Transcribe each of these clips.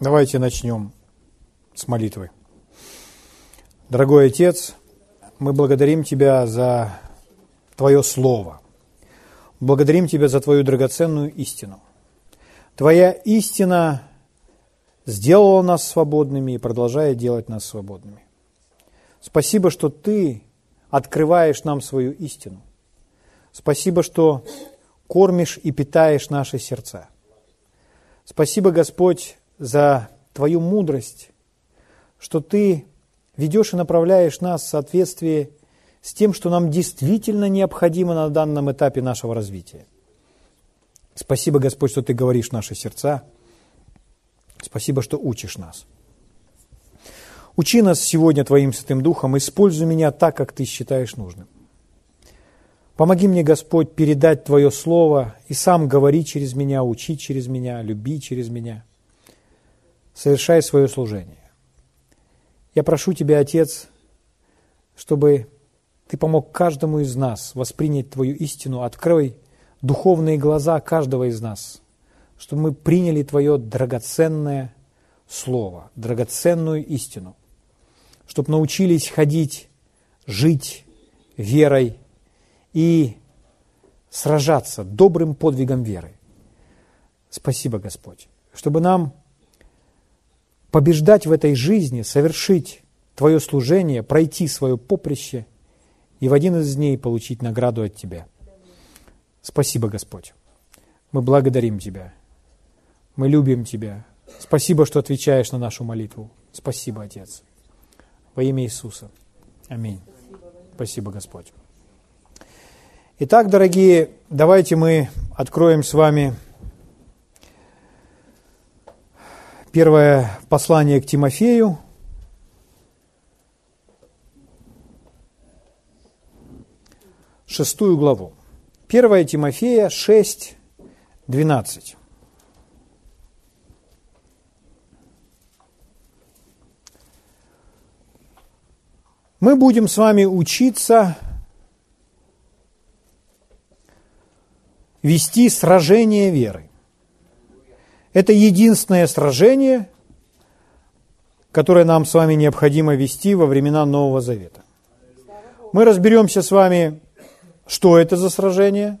Давайте начнем с молитвы. Дорогой Отец, мы благодарим Тебя за Твое Слово. Благодарим Тебя за Твою драгоценную истину. Твоя истина сделала нас свободными и продолжает делать нас свободными. Спасибо, что Ты открываешь нам свою истину. Спасибо, что кормишь и питаешь наши сердца. Спасибо, Господь, за Твою мудрость, что Ты ведешь и направляешь нас в соответствии с тем, что нам действительно необходимо на данном этапе нашего развития. Спасибо, Господь, что Ты говоришь в наши сердца. Спасибо, что учишь нас. Учи нас сегодня Твоим Святым Духом, используй меня так, как Ты считаешь нужным. Помоги мне, Господь, передать Твое Слово и сам говори через меня, учи через меня, люби через меня – совершай свое служение. Я прошу Тебя, Отец, чтобы Ты помог каждому из нас воспринять Твою истину. Открой духовные глаза каждого из нас, чтобы мы приняли Твое драгоценное Слово, драгоценную истину, чтобы научились ходить, жить верой и сражаться добрым подвигом веры. Спасибо, Господь, чтобы нам побеждать в этой жизни, совершить Твое служение, пройти свое поприще и в один из дней получить награду от Тебя. Спасибо, Господь. Мы благодарим Тебя. Мы любим Тебя. Спасибо, что отвечаешь на нашу молитву. Спасибо, Отец. Во имя Иисуса. Аминь. Спасибо, Господь. Итак, дорогие, давайте мы откроем с вами Первое послание к Тимофею. Шестую главу. Первое Тимофея 6, 12. Мы будем с вами учиться вести сражение веры. Это единственное сражение, которое нам с вами необходимо вести во времена Нового Завета. Мы разберемся с вами, что это за сражение,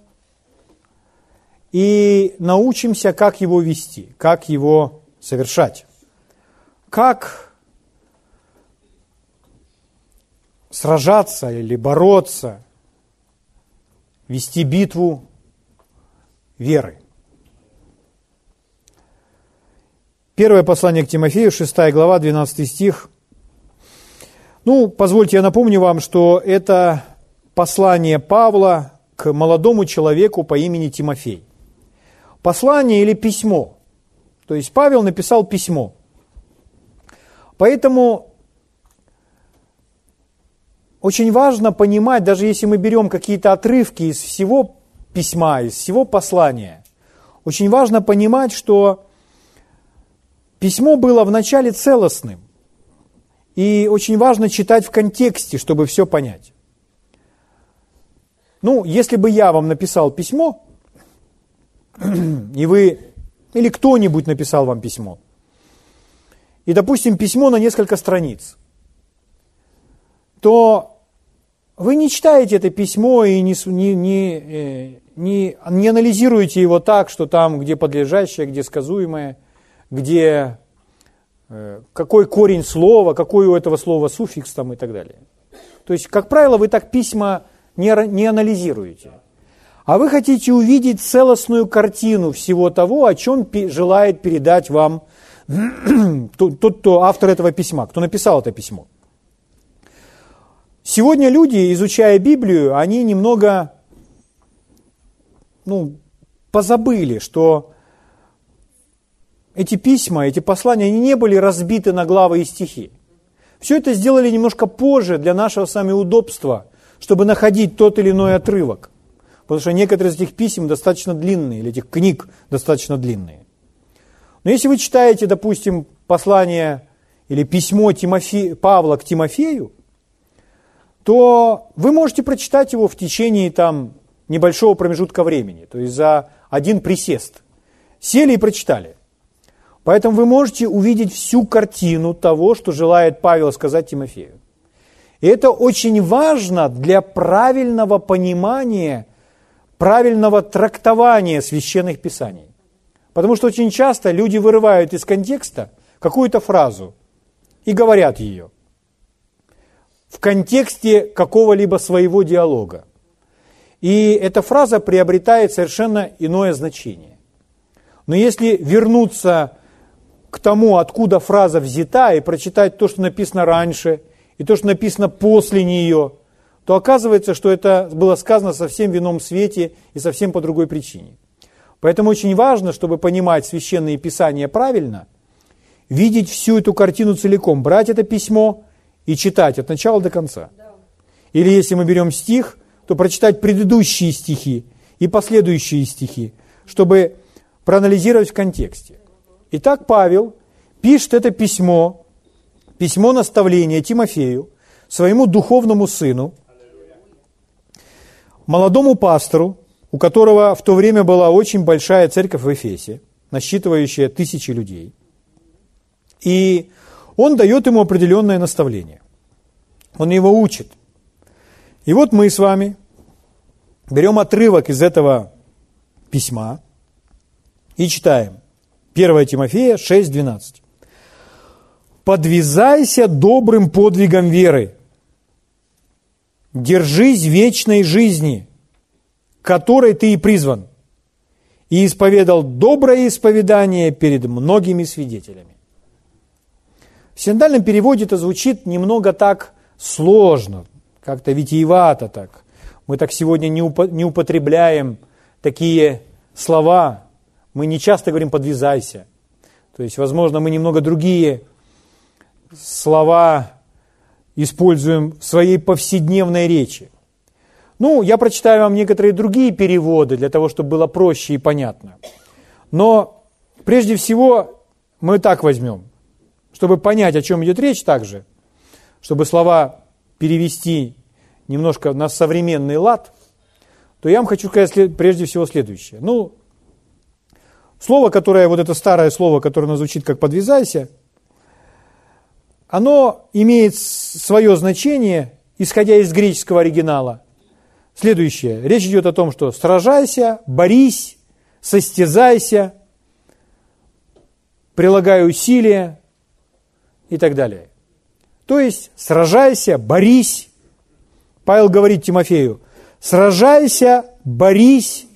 и научимся, как его вести, как его совершать. Как сражаться или бороться, вести битву веры. Первое послание к Тимофею, 6 глава, 12 стих. Ну, позвольте я напомню вам, что это послание Павла к молодому человеку по имени Тимофей. Послание или письмо. То есть Павел написал письмо. Поэтому очень важно понимать, даже если мы берем какие-то отрывки из всего письма, из всего послания, очень важно понимать, что Письмо было вначале целостным, и очень важно читать в контексте, чтобы все понять. Ну, если бы я вам написал письмо, и вы, или кто-нибудь написал вам письмо, и, допустим, письмо на несколько страниц, то вы не читаете это письмо и не, не, не, э, не, не анализируете его так, что там, где подлежащее, где сказуемое – где э, какой корень слова, какой у этого слова суффикс там и так далее. То есть, как правило, вы так письма не, не анализируете. А вы хотите увидеть целостную картину всего того, о чем желает передать вам тот, кто автор этого письма, кто написал это письмо. Сегодня люди, изучая Библию, они немного ну, позабыли, что эти письма, эти послания, они не были разбиты на главы и стихи. Все это сделали немножко позже для нашего с вами удобства, чтобы находить тот или иной отрывок. Потому что некоторые из этих писем достаточно длинные, или этих книг достаточно длинные. Но если вы читаете, допустим, послание или письмо Тимофе... Павла к Тимофею, то вы можете прочитать его в течение там, небольшого промежутка времени, то есть за один присест. Сели и прочитали. Поэтому вы можете увидеть всю картину того, что желает Павел сказать Тимофею. И это очень важно для правильного понимания, правильного трактования священных писаний. Потому что очень часто люди вырывают из контекста какую-то фразу и говорят ее в контексте какого-либо своего диалога. И эта фраза приобретает совершенно иное значение. Но если вернуться к тому, откуда фраза взята, и прочитать то, что написано раньше, и то, что написано после нее, то оказывается, что это было сказано совсем в ином свете и совсем по другой причине. Поэтому очень важно, чтобы понимать священные писания правильно, видеть всю эту картину целиком, брать это письмо и читать от начала до конца. Или если мы берем стих, то прочитать предыдущие стихи и последующие стихи, чтобы проанализировать в контексте. Итак, Павел пишет это письмо, письмо наставления Тимофею, своему духовному сыну, молодому пастору, у которого в то время была очень большая церковь в Эфесе, насчитывающая тысячи людей. И он дает ему определенное наставление. Он его учит. И вот мы с вами берем отрывок из этого письма и читаем. 1 Тимофея 6:12. «Подвязайся добрым подвигом веры, держись вечной жизни, которой ты и призван, и исповедал доброе исповедание перед многими свидетелями». В синодальном переводе это звучит немного так сложно, как-то витиевато так. Мы так сегодня не употребляем такие слова, мы не часто говорим «подвязайся». То есть, возможно, мы немного другие слова используем в своей повседневной речи. Ну, я прочитаю вам некоторые другие переводы для того, чтобы было проще и понятно. Но прежде всего мы так возьмем, чтобы понять, о чем идет речь также, чтобы слова перевести немножко на современный лад, то я вам хочу сказать прежде всего следующее. Ну, Слово, которое, вот это старое слово, которое звучит как «подвязайся», оно имеет свое значение, исходя из греческого оригинала. Следующее. Речь идет о том, что сражайся, борись, состязайся, прилагай усилия и так далее. То есть сражайся, борись. Павел говорит Тимофею, сражайся, борись,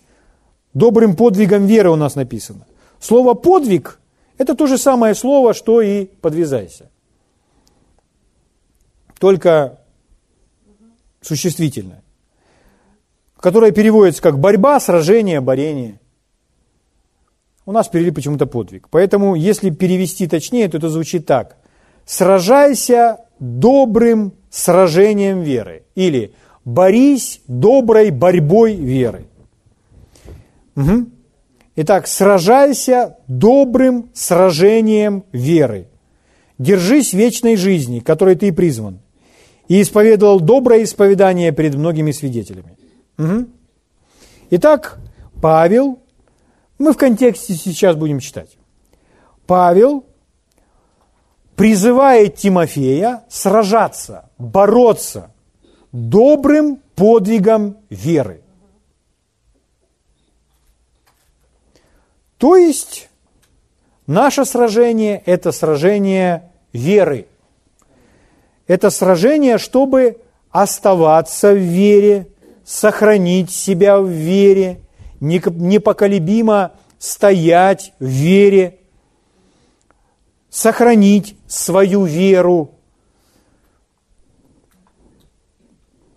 Добрым подвигом веры у нас написано. Слово «подвиг» – это то же самое слово, что и «подвязайся». Только существительное, которое переводится как борьба, сражение, борение. У нас перевели почему-то подвиг. Поэтому, если перевести точнее, то это звучит так. «Сражайся добрым сражением веры» или «борись доброй борьбой веры». Угу. Итак, сражайся добрым сражением веры. Держись вечной жизни, которой ты призван. И исповедовал доброе исповедание перед многими свидетелями. Угу. Итак, Павел, мы в контексте сейчас будем читать. Павел призывает Тимофея сражаться, бороться добрым подвигом веры. То есть наше сражение – это сражение веры. Это сражение, чтобы оставаться в вере, сохранить себя в вере, непоколебимо стоять в вере, сохранить свою веру.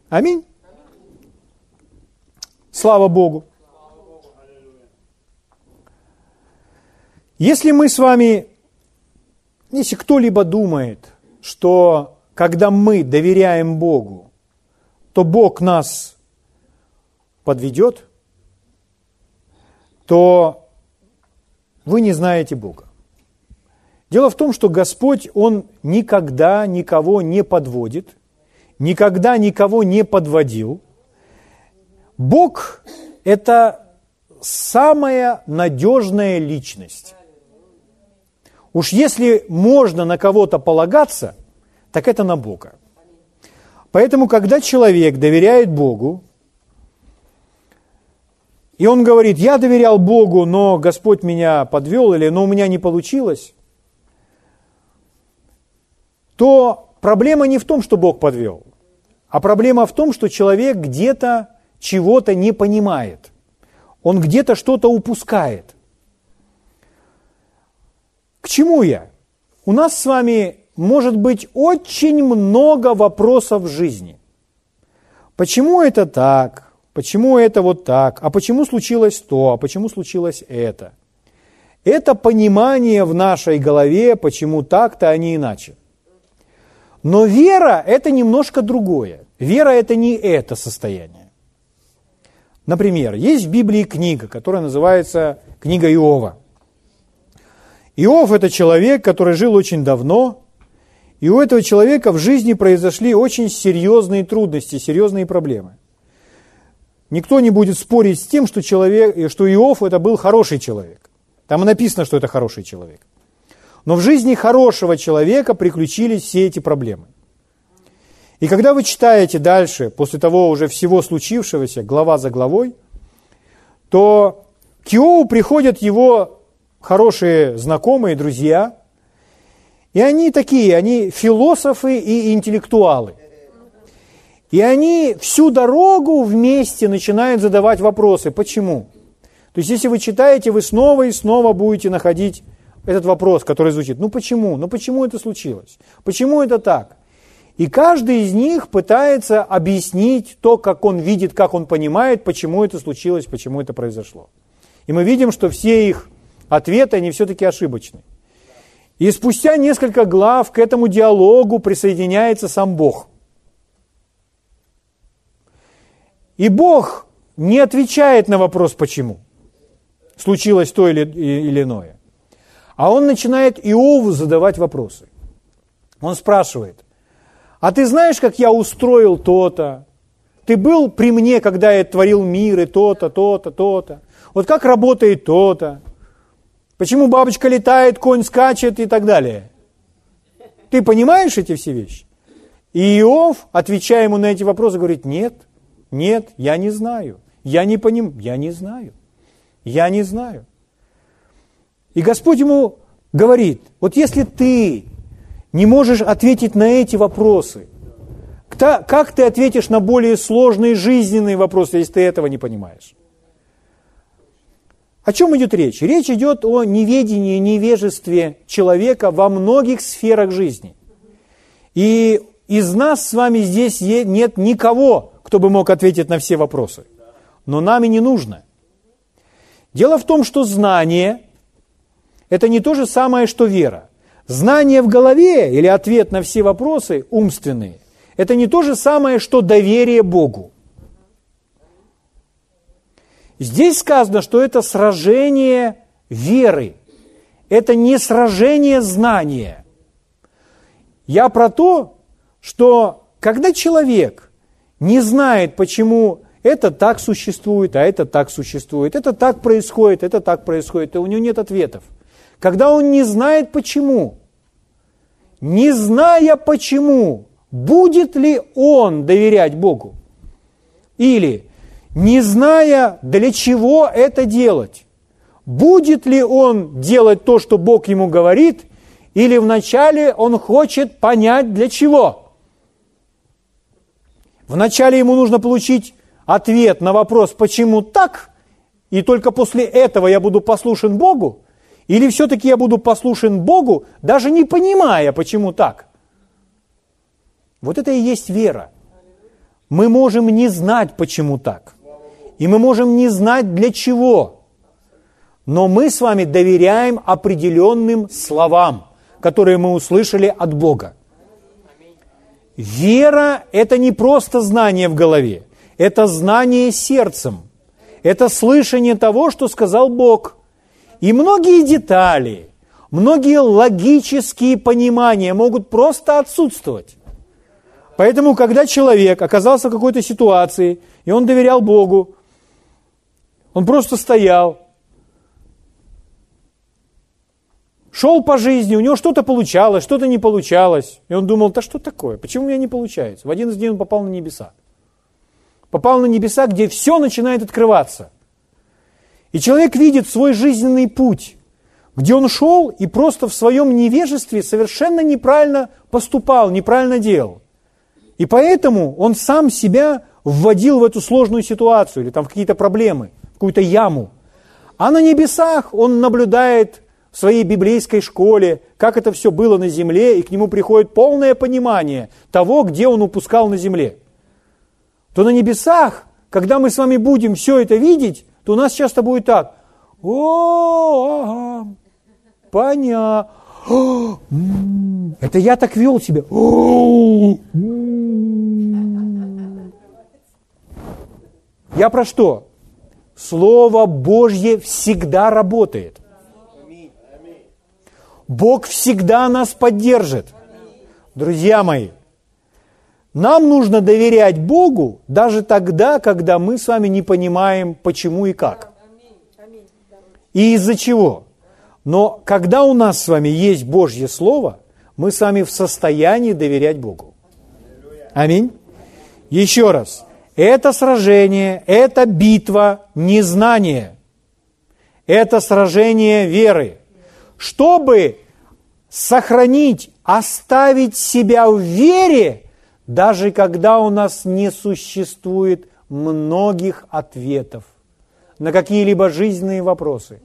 Аминь. Слава Богу. Если мы с вами, если кто-либо думает, что когда мы доверяем Богу, то Бог нас подведет, то вы не знаете Бога. Дело в том, что Господь, Он никогда никого не подводит, никогда никого не подводил. Бог – это самая надежная личность. Уж если можно на кого-то полагаться, так это на Бога. Поэтому, когда человек доверяет Богу, и он говорит, я доверял Богу, но Господь меня подвел, или но у меня не получилось, то проблема не в том, что Бог подвел, а проблема в том, что человек где-то чего-то не понимает. Он где-то что-то упускает. К чему я? У нас с вами может быть очень много вопросов в жизни. Почему это так? Почему это вот так? А почему случилось то? А почему случилось это? Это понимание в нашей голове, почему так-то, а не иначе. Но вера – это немножко другое. Вера – это не это состояние. Например, есть в Библии книга, которая называется книга Иова. Иов – это человек, который жил очень давно, и у этого человека в жизни произошли очень серьезные трудности, серьезные проблемы. Никто не будет спорить с тем, что, человек, что Иов это был хороший человек. Там написано, что это хороший человек. Но в жизни хорошего человека приключились все эти проблемы. И когда вы читаете дальше, после того уже всего случившегося, глава за главой, то к Иову приходят его хорошие знакомые, друзья, и они такие, они философы и интеллектуалы. И они всю дорогу вместе начинают задавать вопросы. Почему? То есть, если вы читаете, вы снова и снова будете находить этот вопрос, который звучит. Ну почему? Ну почему это случилось? Почему это так? И каждый из них пытается объяснить то, как он видит, как он понимает, почему это случилось, почему это произошло. И мы видим, что все их ответы, они все-таки ошибочны. И спустя несколько глав к этому диалогу присоединяется сам Бог. И Бог не отвечает на вопрос «почему?» случилось то или, или иное. А он начинает Иову задавать вопросы. Он спрашивает, а ты знаешь, как я устроил то-то? Ты был при мне, когда я творил мир, и то-то, то-то, то-то. Вот как работает то-то? Почему бабочка летает, конь скачет и так далее? Ты понимаешь эти все вещи? И Иов, отвечая ему на эти вопросы, говорит, нет, нет, я не знаю. Я не понимаю, я не знаю. Я не знаю. И Господь ему говорит, вот если ты не можешь ответить на эти вопросы, как ты ответишь на более сложные жизненные вопросы, если ты этого не понимаешь? О чем идет речь? Речь идет о неведении, невежестве человека во многих сферах жизни. И из нас с вами здесь нет никого, кто бы мог ответить на все вопросы. Но нам и не нужно. Дело в том, что знание – это не то же самое, что вера. Знание в голове или ответ на все вопросы умственные – это не то же самое, что доверие Богу. Здесь сказано, что это сражение веры. Это не сражение знания. Я про то, что когда человек не знает, почему это так существует, а это так существует, это так происходит, это так происходит, и у него нет ответов. Когда он не знает почему, не зная почему, будет ли он доверять Богу? Или не зная, для чего это делать. Будет ли он делать то, что Бог ему говорит, или вначале он хочет понять, для чего. Вначале ему нужно получить ответ на вопрос, почему так, и только после этого я буду послушен Богу, или все-таки я буду послушен Богу, даже не понимая, почему так. Вот это и есть вера. Мы можем не знать, почему так. И мы можем не знать для чего. Но мы с вами доверяем определенным словам, которые мы услышали от Бога. Вера – это не просто знание в голове, это знание сердцем, это слышание того, что сказал Бог. И многие детали, многие логические понимания могут просто отсутствовать. Поэтому, когда человек оказался в какой-то ситуации, и он доверял Богу, он просто стоял. шел по жизни, у него что-то получалось, что-то не получалось. И он думал, да что такое, почему у меня не получается? В один из дней он попал на небеса. Попал на небеса, где все начинает открываться. И человек видит свой жизненный путь, где он шел и просто в своем невежестве совершенно неправильно поступал, неправильно делал. И поэтому он сам себя вводил в эту сложную ситуацию или там в какие-то проблемы, какую-то яму. А на небесах он наблюдает в своей библейской школе, как это все было на земле, и к нему приходит полное понимание того, где он упускал на земле. То на небесах, когда мы с вами будем все это видеть, то у нас часто будет так. О, ага, понятно. Это я так вел себя. Я про что? Слово Божье всегда работает. Бог всегда нас поддержит. Друзья мои, нам нужно доверять Богу даже тогда, когда мы с вами не понимаем, почему и как. И из-за чего. Но когда у нас с вами есть Божье Слово, мы с вами в состоянии доверять Богу. Аминь. Еще раз. Это сражение, это битва незнания. Это сражение веры. Чтобы сохранить, оставить себя в вере, даже когда у нас не существует многих ответов на какие-либо жизненные вопросы.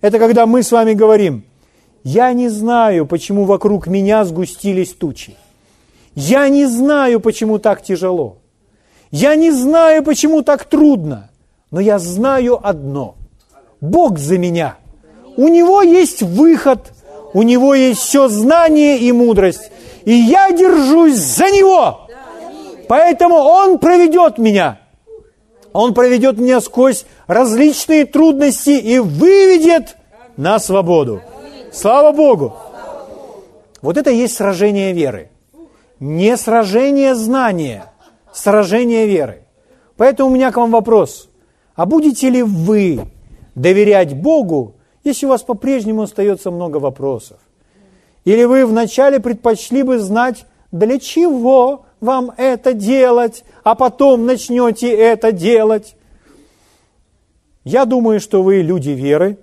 Это когда мы с вами говорим, я не знаю, почему вокруг меня сгустились тучи. Я не знаю, почему так тяжело. Я не знаю, почему так трудно, но я знаю одно. Бог за меня. У Него есть выход, у Него есть все знание и мудрость. И я держусь за Него. Поэтому Он проведет меня. Он проведет меня сквозь различные трудности и выведет на свободу. Слава Богу! Вот это и есть сражение веры. Не сражение знания – сражение веры. Поэтому у меня к вам вопрос. А будете ли вы доверять Богу, если у вас по-прежнему остается много вопросов? Или вы вначале предпочли бы знать, для чего вам это делать, а потом начнете это делать? Я думаю, что вы люди веры,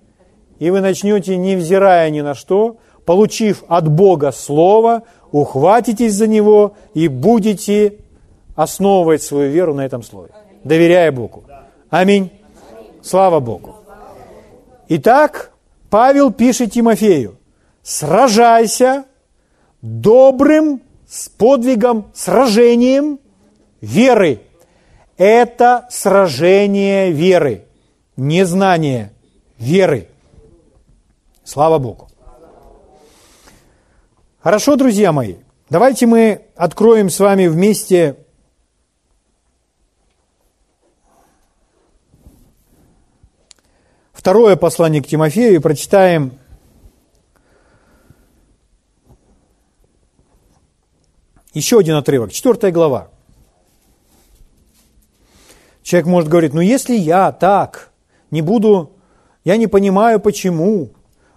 и вы начнете, невзирая ни на что, получив от Бога Слово, ухватитесь за него и будете основывает свою веру на этом слове, доверяя Богу. Аминь. Слава Богу. Итак, Павел пишет Тимофею, сражайся добрым с подвигом, сражением веры. Это сражение веры, не знание веры. Слава Богу. Хорошо, друзья мои, давайте мы откроем с вами вместе второе послание к Тимофею и прочитаем еще один отрывок, четвертая глава. Человек может говорить, ну если я так не буду, я не понимаю почему,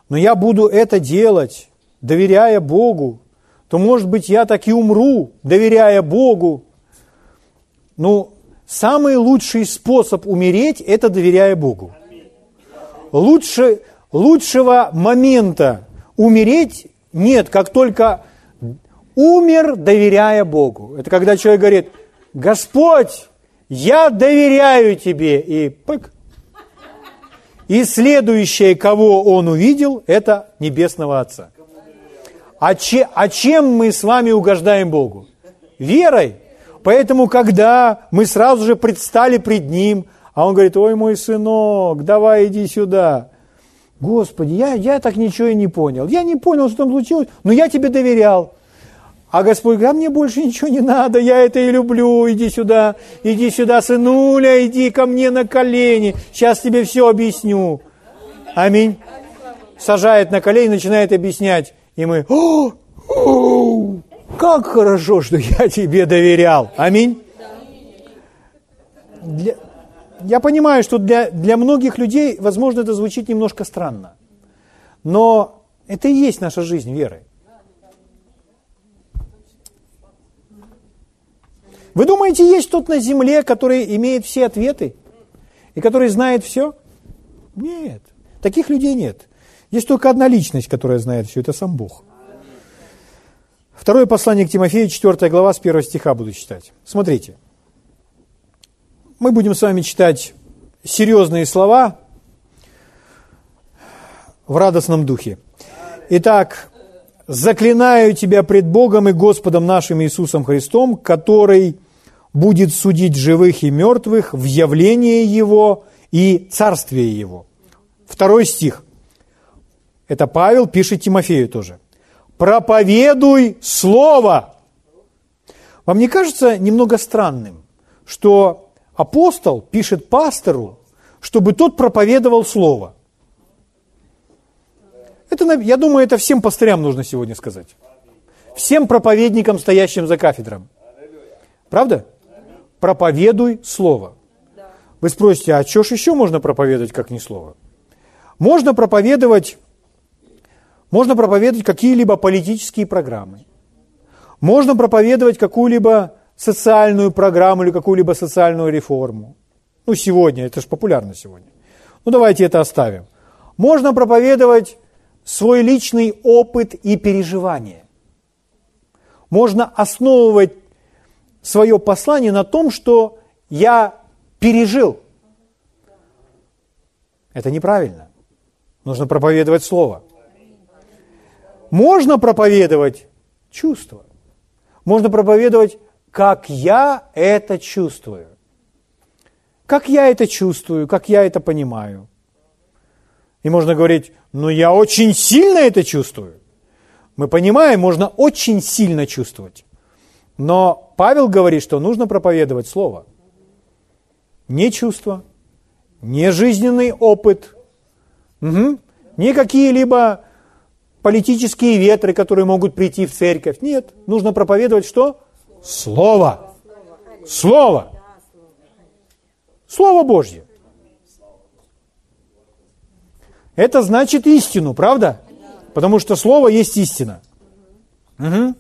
но я буду это делать, доверяя Богу, то, может быть, я так и умру, доверяя Богу. Ну, самый лучший способ умереть – это доверяя Богу лучше, лучшего момента умереть нет, как только умер, доверяя Богу. Это когда человек говорит, Господь, я доверяю Тебе, и пык. И следующее, кого он увидел, это Небесного Отца. А, че, а чем мы с вами угождаем Богу? Верой. Поэтому, когда мы сразу же предстали пред Ним, а он говорит, ой, мой сынок, давай иди сюда. Господи, я, я так ничего и не понял. Я не понял, что там случилось, но я тебе доверял. А Господь говорит, а мне больше ничего не надо, я это и люблю, иди сюда, иди сюда, сынуля, иди ко мне на колени, сейчас тебе все объясню. Аминь. Сажает на колени, начинает объяснять. И мы, о, о, как хорошо, что я тебе доверял. Аминь. Для, я понимаю, что для, для многих людей, возможно, это звучит немножко странно. Но Это и есть наша жизнь веры. Вы думаете, есть тот на земле, который имеет все ответы и который знает все? Нет, таких людей нет. Есть только одна личность, которая знает все, это сам Бог. Второе послание к Тимофею, 4 глава, с 1 стиха буду читать. Смотрите. Мы будем с вами читать серьезные слова в радостном духе. Итак, заклинаю тебя пред Богом и Господом нашим Иисусом Христом, который будет судить живых и мертвых в явлении Его и царствие Его. Второй стих. Это Павел пишет Тимофею тоже. «Проповедуй Слово». Вам не кажется немного странным, что апостол пишет пастору, чтобы тот проповедовал Слово? Это, я думаю, это всем пастырям нужно сегодня сказать. Всем проповедникам, стоящим за кафедром. Правда? проповедуй Слово. Вы спросите, а что ж еще можно проповедовать, как не Слово? Можно проповедовать, можно проповедовать какие-либо политические программы. Можно проповедовать какую-либо социальную программу или какую-либо социальную реформу. Ну, сегодня, это же популярно сегодня. Ну, давайте это оставим. Можно проповедовать свой личный опыт и переживания. Можно основывать свое послание на том, что я пережил. Это неправильно. Нужно проповедовать Слово. Можно проповедовать чувства. Можно проповедовать, как я это чувствую. Как я это чувствую, как я это понимаю. И можно говорить, ну я очень сильно это чувствую. Мы понимаем, можно очень сильно чувствовать. Но Павел говорит, что нужно проповедовать Слово. Не чувства, не жизненный опыт, угу. не какие-либо политические ветры, которые могут прийти в церковь. Нет, нужно проповедовать что? Слово. Слово. Слово Божье. Это значит истину, правда? Потому что Слово есть истина. Угу.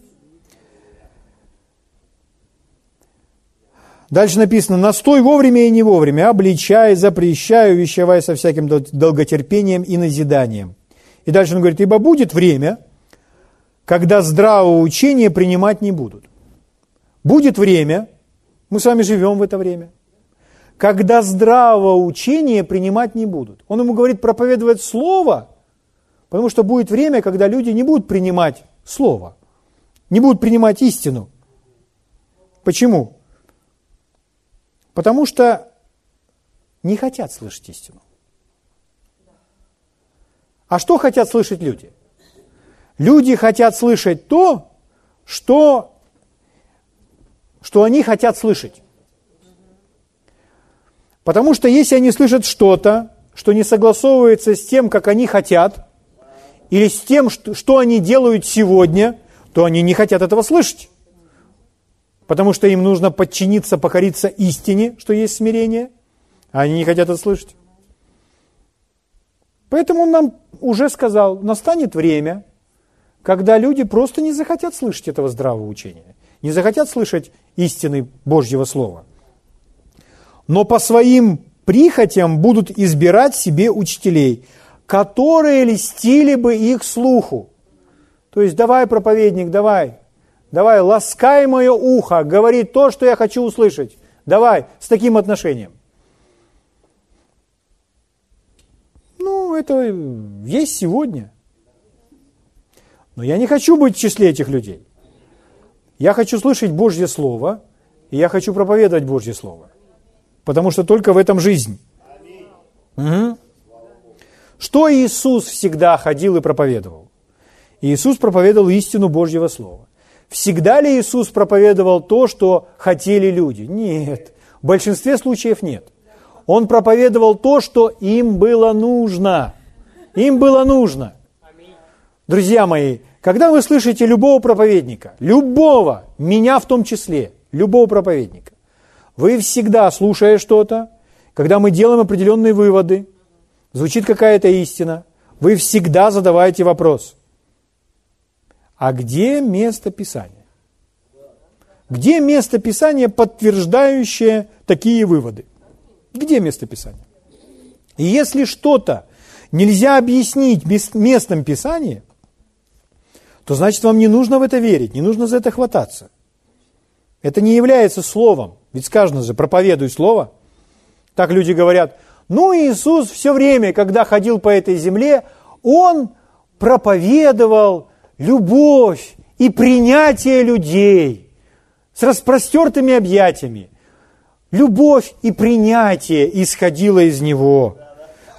Дальше написано, настой вовремя и не вовремя, обличай, запрещай, увещевай со всяким долготерпением и назиданием. И дальше он говорит, ибо будет время, когда здравого учения принимать не будут. Будет время, мы с вами живем в это время, когда здравого учения принимать не будут. Он ему говорит проповедовать Слово, потому что будет время, когда люди не будут принимать Слово, не будут принимать истину. Почему? Потому что не хотят слышать истину. А что хотят слышать люди? Люди хотят слышать то, что, что они хотят слышать. Потому что если они слышат что-то, что не согласовывается с тем, как они хотят, или с тем, что, они делают сегодня, то они не хотят этого слышать потому что им нужно подчиниться, покориться истине, что есть смирение, а они не хотят это слышать. Поэтому он нам уже сказал, настанет время, когда люди просто не захотят слышать этого здравого учения, не захотят слышать истины Божьего Слова. Но по своим прихотям будут избирать себе учителей, которые листили бы их слуху. То есть давай, проповедник, давай, Давай, ласкай мое ухо, говори то, что я хочу услышать. Давай, с таким отношением. Ну, это есть сегодня. Но я не хочу быть в числе этих людей. Я хочу слышать Божье Слово, и я хочу проповедовать Божье Слово. Потому что только в этом жизнь. Угу. Что Иисус всегда ходил и проповедовал? Иисус проповедовал истину Божьего Слова. Всегда ли Иисус проповедовал то, что хотели люди? Нет. В большинстве случаев нет. Он проповедовал то, что им было нужно. Им было нужно. Друзья мои, когда вы слышите любого проповедника, любого, меня в том числе, любого проповедника, вы всегда, слушая что-то, когда мы делаем определенные выводы, звучит какая-то истина, вы всегда задаваете вопрос, а где место Писания? Где место Писания, подтверждающее такие выводы? Где место Писания? И если что-то нельзя объяснить местом Писания, то значит вам не нужно в это верить, не нужно за это хвататься. Это не является словом. Ведь сказано же, проповедуй слово. Так люди говорят, ну Иисус все время, когда ходил по этой земле, Он проповедовал любовь и принятие людей с распростертыми объятиями. Любовь и принятие исходило из Него.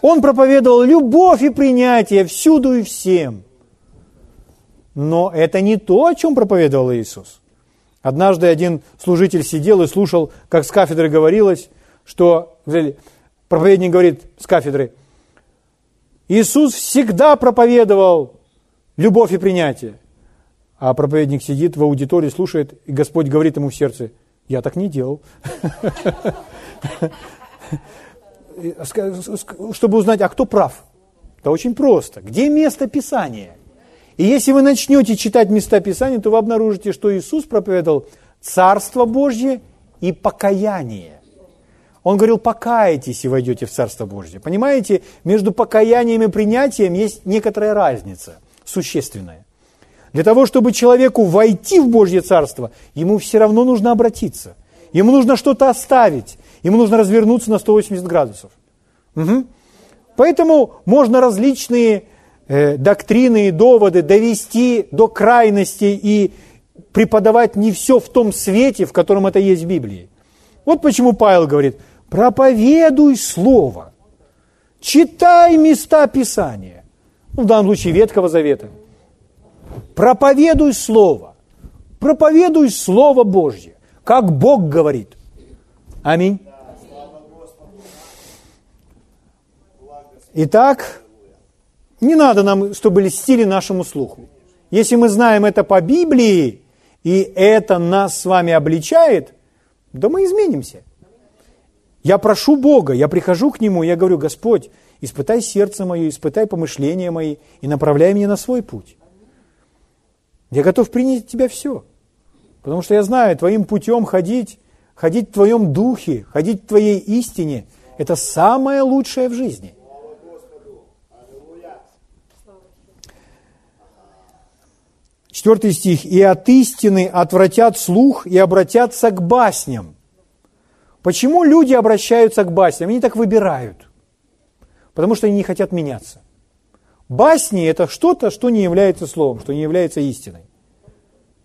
Он проповедовал любовь и принятие всюду и всем. Но это не то, о чем проповедовал Иисус. Однажды один служитель сидел и слушал, как с кафедры говорилось, что проповедник говорит с кафедры, Иисус всегда проповедовал любовь и принятие. А проповедник сидит в аудитории, слушает, и Господь говорит ему в сердце, я так не делал. Чтобы узнать, а кто прав? Это очень просто. Где место Писания? И если вы начнете читать места Писания, то вы обнаружите, что Иисус проповедовал Царство Божье и покаяние. Он говорил, покайтесь и войдете в Царство Божье. Понимаете, между покаянием и принятием есть некоторая разница, существенная. Для того, чтобы человеку войти в Божье Царство, ему все равно нужно обратиться. Ему нужно что-то оставить. Ему нужно развернуться на 180 градусов. Угу. Поэтому можно различные доктрины и доводы довести до крайности и преподавать не все в том свете, в котором это есть в Библии. Вот почему Павел говорит, проповедуй Слово, читай места Писания, ну, в данном случае Ветхого Завета, проповедуй Слово, проповедуй Слово Божье, как Бог говорит. Аминь. Итак, не надо нам, чтобы льстили нашему слуху. Если мы знаем это по Библии, и это нас с вами обличает, да мы изменимся. Я прошу Бога, я прихожу к Нему, я говорю, Господь, испытай сердце мое, испытай помышления мои и направляй меня на свой путь. Я готов принять от Тебя все. Потому что я знаю, Твоим путем ходить, ходить в Твоем духе, ходить в Твоей истине – это самое лучшее в жизни. Четвертый стих. «И от истины отвратят слух и обратятся к басням». Почему люди обращаются к басням? Они так выбирают. Потому что они не хотят меняться. Басни – это что-то, что не является словом, что не является истиной.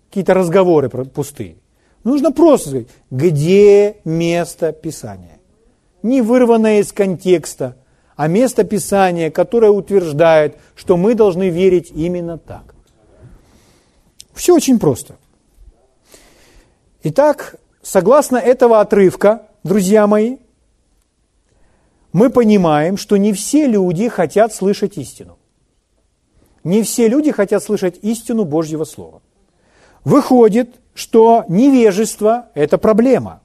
Какие-то разговоры пустые. Нужно просто сказать, где место Писания. Не вырванное из контекста, а место Писания, которое утверждает, что мы должны верить именно так. Все очень просто. Итак, согласно этого отрывка, друзья мои, мы понимаем, что не все люди хотят слышать истину. Не все люди хотят слышать истину Божьего Слова. Выходит, что невежество – это проблема.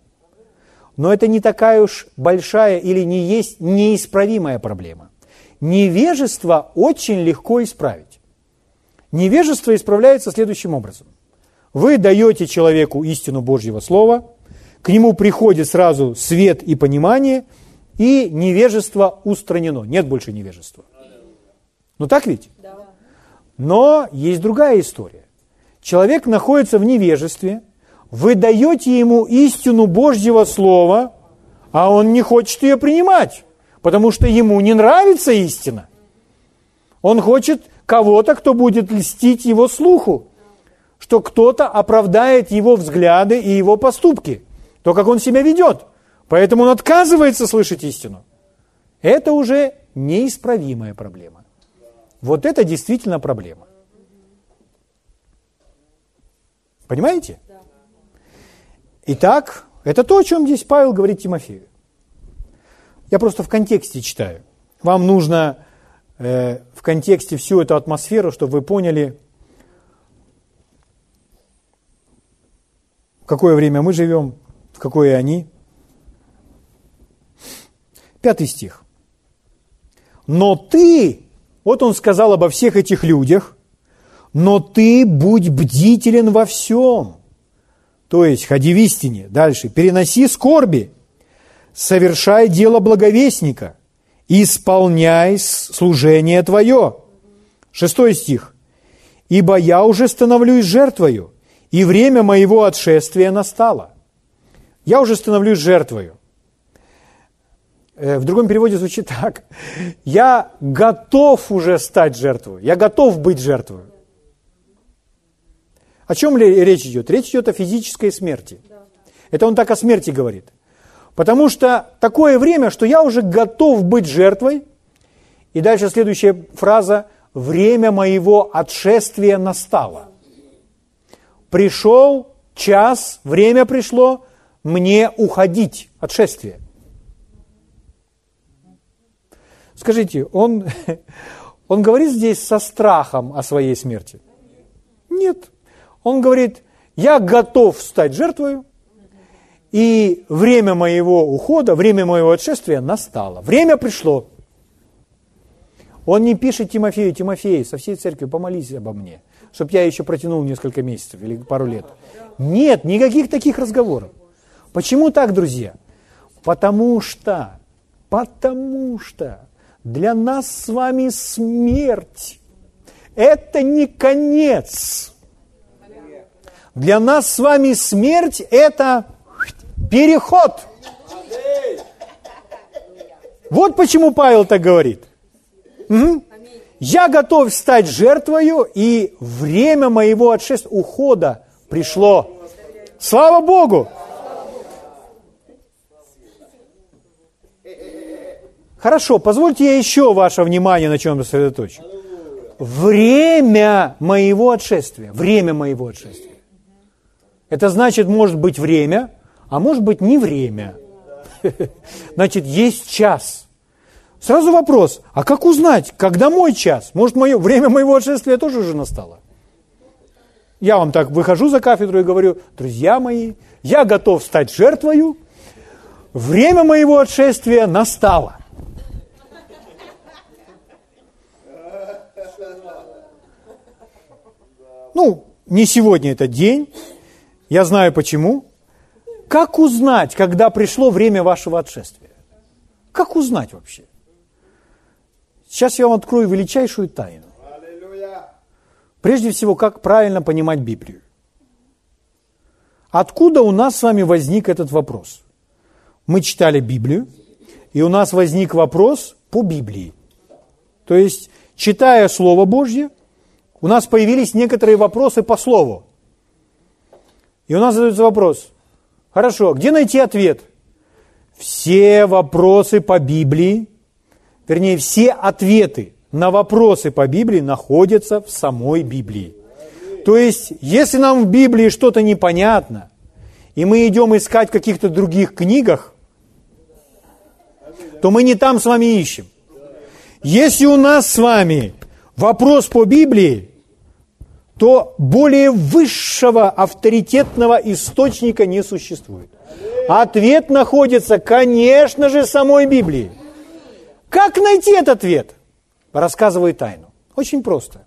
Но это не такая уж большая или не есть неисправимая проблема. Невежество очень легко исправить. Невежество исправляется следующим образом. Вы даете человеку истину Божьего Слова, к нему приходит сразу свет и понимание, и невежество устранено. Нет больше невежества. Ну так ведь? Но есть другая история. Человек находится в невежестве, вы даете ему истину Божьего Слова, а он не хочет ее принимать, потому что ему не нравится истина. Он хочет кого-то, кто будет льстить его слуху, что кто-то оправдает его взгляды и его поступки, то, как он себя ведет. Поэтому он отказывается слышать истину. Это уже неисправимая проблема. Вот это действительно проблема. Понимаете? Итак, это то, о чем здесь Павел говорит Тимофею. Я просто в контексте читаю. Вам нужно Э, в контексте всю эту атмосферу, чтобы вы поняли, в какое время мы живем, в какое они. Пятый стих. Но ты Вот он сказал обо всех этих людях, но ты будь бдителен во всем. То есть, ходи в истине. Дальше. Переноси скорби. Совершай дело благовестника. Исполняй служение твое. Шестой стих. Ибо я уже становлюсь жертвою, и время моего отшествия настало. Я уже становлюсь жертвою. Э, в другом переводе звучит так. Я готов уже стать жертвой. Я готов быть жертвой. О чем ли речь идет? Речь идет о физической смерти. Это он так о смерти говорит. Потому что такое время, что я уже готов быть жертвой. И дальше следующая фраза. Время моего отшествия настало. Пришел час, время пришло мне уходить от шествия. Скажите, он, он говорит здесь со страхом о своей смерти? Нет. Он говорит, я готов стать жертвой, и время моего ухода, время моего отшествия настало. Время пришло. Он не пишет Тимофею, Тимофей, со всей церкви помолись обо мне, чтобы я еще протянул несколько месяцев или пару лет. Нет, никаких таких разговоров. Почему так, друзья? Потому что, потому что для нас с вами смерть – это не конец. Для нас с вами смерть – это переход. Вот почему Павел так говорит. Угу. Я готов стать жертвою, и время моего отшествия, ухода пришло. Слава Богу! Хорошо, позвольте я еще ваше внимание на чем сосредоточу. Время моего отшествия. Время моего отшествия. Это значит, может быть время, а может быть не время. Значит, есть час. Сразу вопрос, а как узнать, когда мой час? Может, мое, время моего отшествия тоже уже настало? Я вам так выхожу за кафедру и говорю, друзья мои, я готов стать жертвою, время моего отшествия настало. Ну, не сегодня этот день, я знаю почему. Как узнать, когда пришло время вашего отшествия? Как узнать вообще? Сейчас я вам открою величайшую тайну. Прежде всего, как правильно понимать Библию. Откуда у нас с вами возник этот вопрос? Мы читали Библию, и у нас возник вопрос по Библии. То есть, читая Слово Божье, у нас появились некоторые вопросы по Слову. И у нас задается вопрос, хорошо, где найти ответ? Все вопросы по Библии, вернее, все ответы на вопросы по Библии находятся в самой Библии. То есть, если нам в Библии что-то непонятно, и мы идем искать в каких-то других книгах, то мы не там с вами ищем. Если у нас с вами вопрос по Библии, то более высшего авторитетного источника не существует. Ответ находится, конечно же, в самой Библии. Как найти этот ответ? Рассказываю тайну. Очень просто.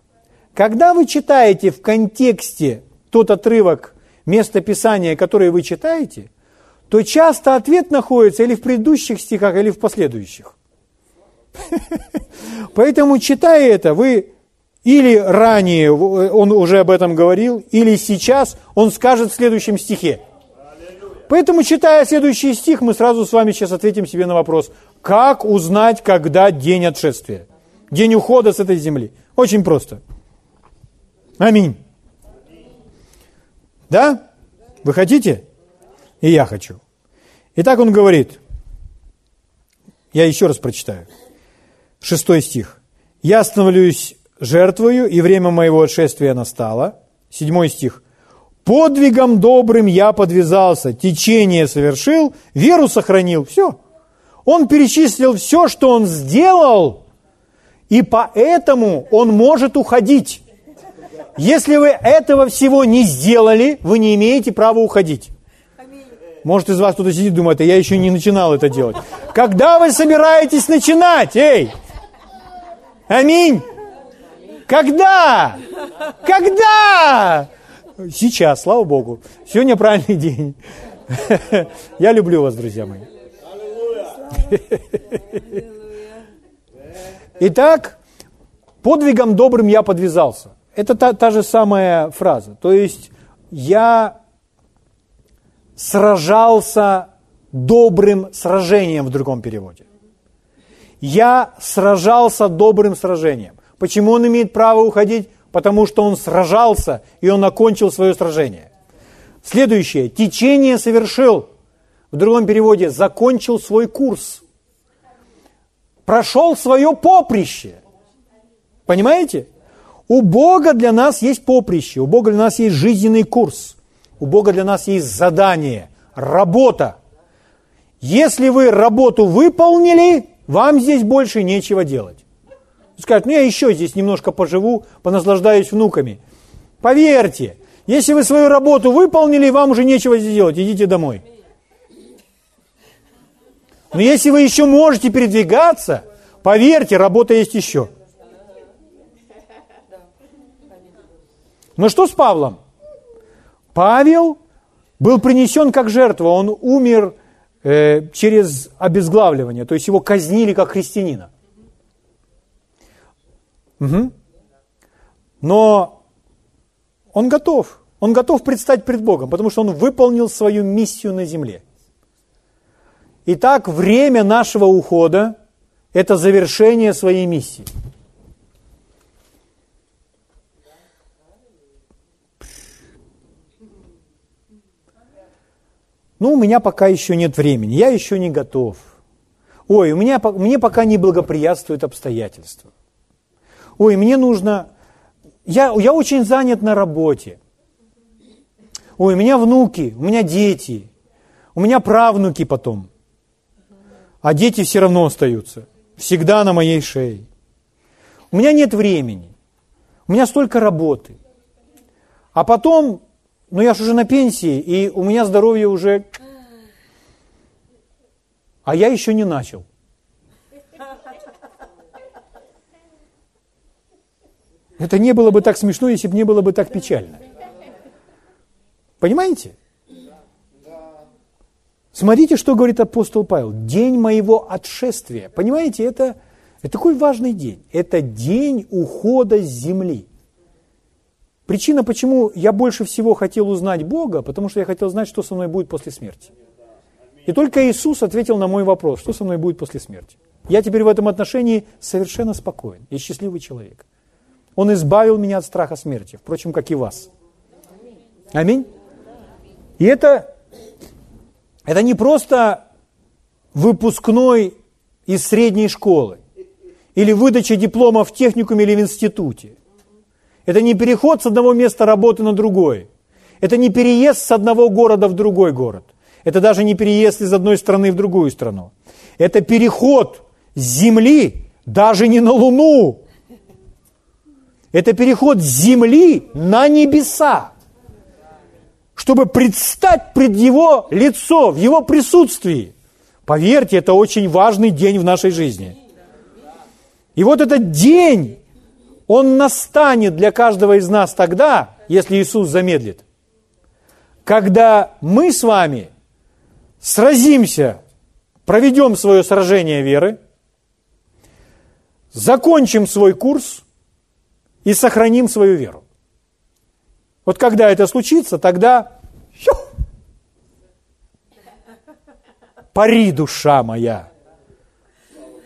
Когда вы читаете в контексте тот отрывок место Писания, которое вы читаете, то часто ответ находится или в предыдущих стихах, или в последующих. Поэтому, читая это, вы или ранее он уже об этом говорил, или сейчас он скажет в следующем стихе. Поэтому, читая следующий стих, мы сразу с вами сейчас ответим себе на вопрос, как узнать, когда день отшествия, день ухода с этой земли. Очень просто. Аминь. Да? Вы хотите? И я хочу. Итак, он говорит, я еще раз прочитаю, шестой стих. «Я становлюсь жертвою, и время моего отшествия настало». Седьмой стих. «Подвигом добрым я подвязался, течение совершил, веру сохранил». Все. Он перечислил все, что он сделал, и поэтому он может уходить. Если вы этого всего не сделали, вы не имеете права уходить. Может, из вас кто-то сидит думает, а я еще не начинал это делать. Когда вы собираетесь начинать? Эй! Аминь! Когда? Когда? Сейчас, слава Богу. Сегодня правильный день. Я люблю вас, друзья мои. Итак, подвигом добрым я подвязался. Это та, та же самая фраза. То есть я сражался добрым сражением в другом переводе. Я сражался добрым сражением. Почему он имеет право уходить? Потому что он сражался, и он окончил свое сражение. Следующее. Течение совершил. В другом переводе закончил свой курс. Прошел свое поприще. Понимаете? У Бога для нас есть поприще, у Бога для нас есть жизненный курс, у Бога для нас есть задание, работа. Если вы работу выполнили, вам здесь больше нечего делать. Скажут, ну я еще здесь немножко поживу, понаслаждаюсь внуками. Поверьте, если вы свою работу выполнили, вам уже нечего здесь делать, идите домой. Но если вы еще можете передвигаться, поверьте, работа есть еще. Но что с Павлом? Павел был принесен как жертва, он умер э, через обезглавливание, то есть его казнили как христианина. Угу. Но он готов, он готов предстать пред Богом, потому что он выполнил свою миссию на земле. Итак, время нашего ухода – это завершение своей миссии – Ну, у меня пока еще нет времени, я еще не готов. Ой, у меня, мне пока не благоприятствуют обстоятельства. Ой, мне нужно... Я, я очень занят на работе. Ой, у меня внуки, у меня дети, у меня правнуки потом. А дети все равно остаются. Всегда на моей шее. У меня нет времени. У меня столько работы. А потом ну я же уже на пенсии, и у меня здоровье уже... А я еще не начал. Это не было бы так смешно, если бы не было бы так печально. Понимаете? Смотрите, что говорит апостол Павел. День моего отшествия. Понимаете, это, это такой важный день. Это день ухода с земли. Причина, почему я больше всего хотел узнать Бога, потому что я хотел знать, что со мной будет после смерти. И только Иисус ответил на мой вопрос, что со мной будет после смерти. Я теперь в этом отношении совершенно спокоен и счастливый человек. Он избавил меня от страха смерти, впрочем, как и вас. Аминь. И это, это не просто выпускной из средней школы или выдача диплома в техникуме или в институте. Это не переход с одного места работы на другой. Это не переезд с одного города в другой город. Это даже не переезд из одной страны в другую страну. Это переход с Земли даже не на Луну. Это переход с Земли на небеса. Чтобы предстать пред Его лицо, в Его присутствии. Поверьте, это очень важный день в нашей жизни. И вот этот день он настанет для каждого из нас тогда, если Иисус замедлит, когда мы с вами сразимся, проведем свое сражение веры, закончим свой курс и сохраним свою веру. Вот когда это случится, тогда пари, душа моя,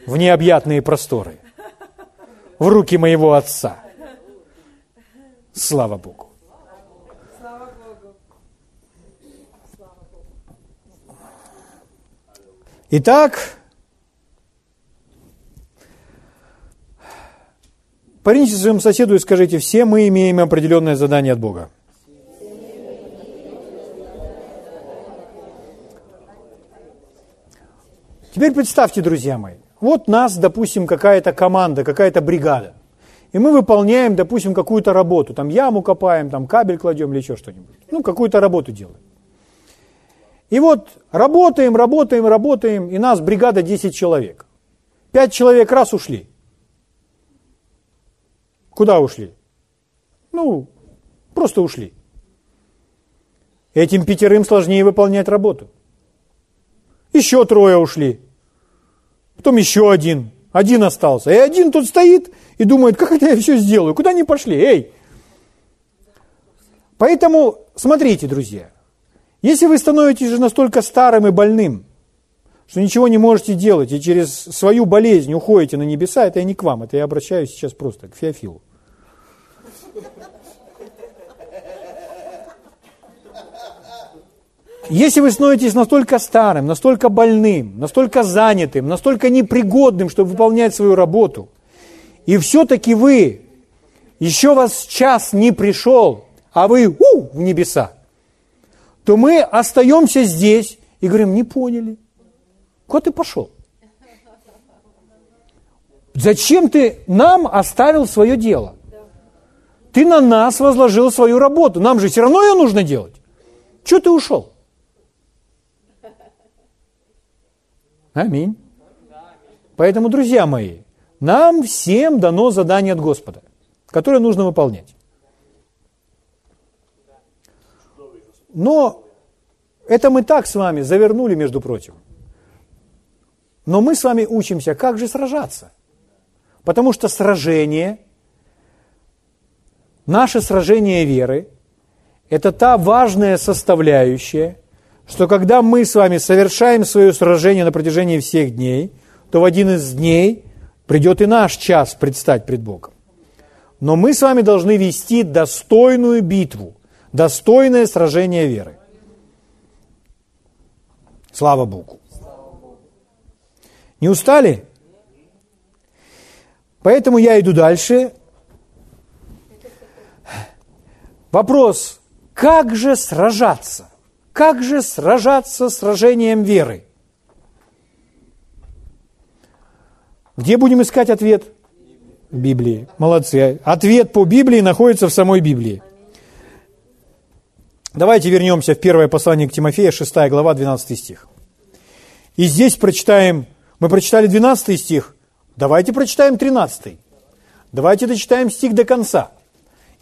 в необъятные просторы в руки моего Отца. Слава Богу. Итак, Поверните своему соседу и скажите, все мы имеем определенное задание от Бога. Теперь представьте, друзья мои, вот нас, допустим, какая-то команда, какая-то бригада. И мы выполняем, допустим, какую-то работу. Там яму копаем, там кабель кладем или еще что-нибудь. Ну, какую-то работу делаем. И вот работаем, работаем, работаем, и нас бригада 10 человек. Пять человек раз ушли. Куда ушли? Ну, просто ушли. Этим пятерым сложнее выполнять работу. Еще трое ушли. Потом еще один. Один остался. И один тут стоит и думает, как это я все сделаю? Куда они пошли? Эй! Поэтому, смотрите, друзья, если вы становитесь же настолько старым и больным, что ничего не можете делать, и через свою болезнь уходите на небеса, это я не к вам, это я обращаюсь сейчас просто к Феофилу. Если вы становитесь настолько старым, настолько больным, настолько занятым, настолько непригодным, чтобы выполнять свою работу, и все-таки вы, еще вас час не пришел, а вы у, в небеса, то мы остаемся здесь и говорим, не поняли. Куда ты пошел? Зачем ты нам оставил свое дело? Ты на нас возложил свою работу. Нам же все равно ее нужно делать. Чего ты ушел? Аминь. Поэтому, друзья мои, нам всем дано задание от Господа, которое нужно выполнять. Но это мы так с вами завернули, между прочим. Но мы с вами учимся, как же сражаться. Потому что сражение, наше сражение веры, это та важная составляющая, что когда мы с вами совершаем свое сражение на протяжении всех дней, то в один из дней придет и наш час предстать пред Богом. Но мы с вами должны вести достойную битву, достойное сражение веры. Слава Богу. Не устали? Поэтому я иду дальше. Вопрос, как же сражаться? Как же сражаться сражением веры? Где будем искать ответ? В Библии. Молодцы. Ответ по Библии находится в самой Библии. Давайте вернемся в первое послание к Тимофею, 6 глава, 12 стих. И здесь прочитаем мы прочитали 12 стих, давайте прочитаем 13. Давайте дочитаем стих до конца.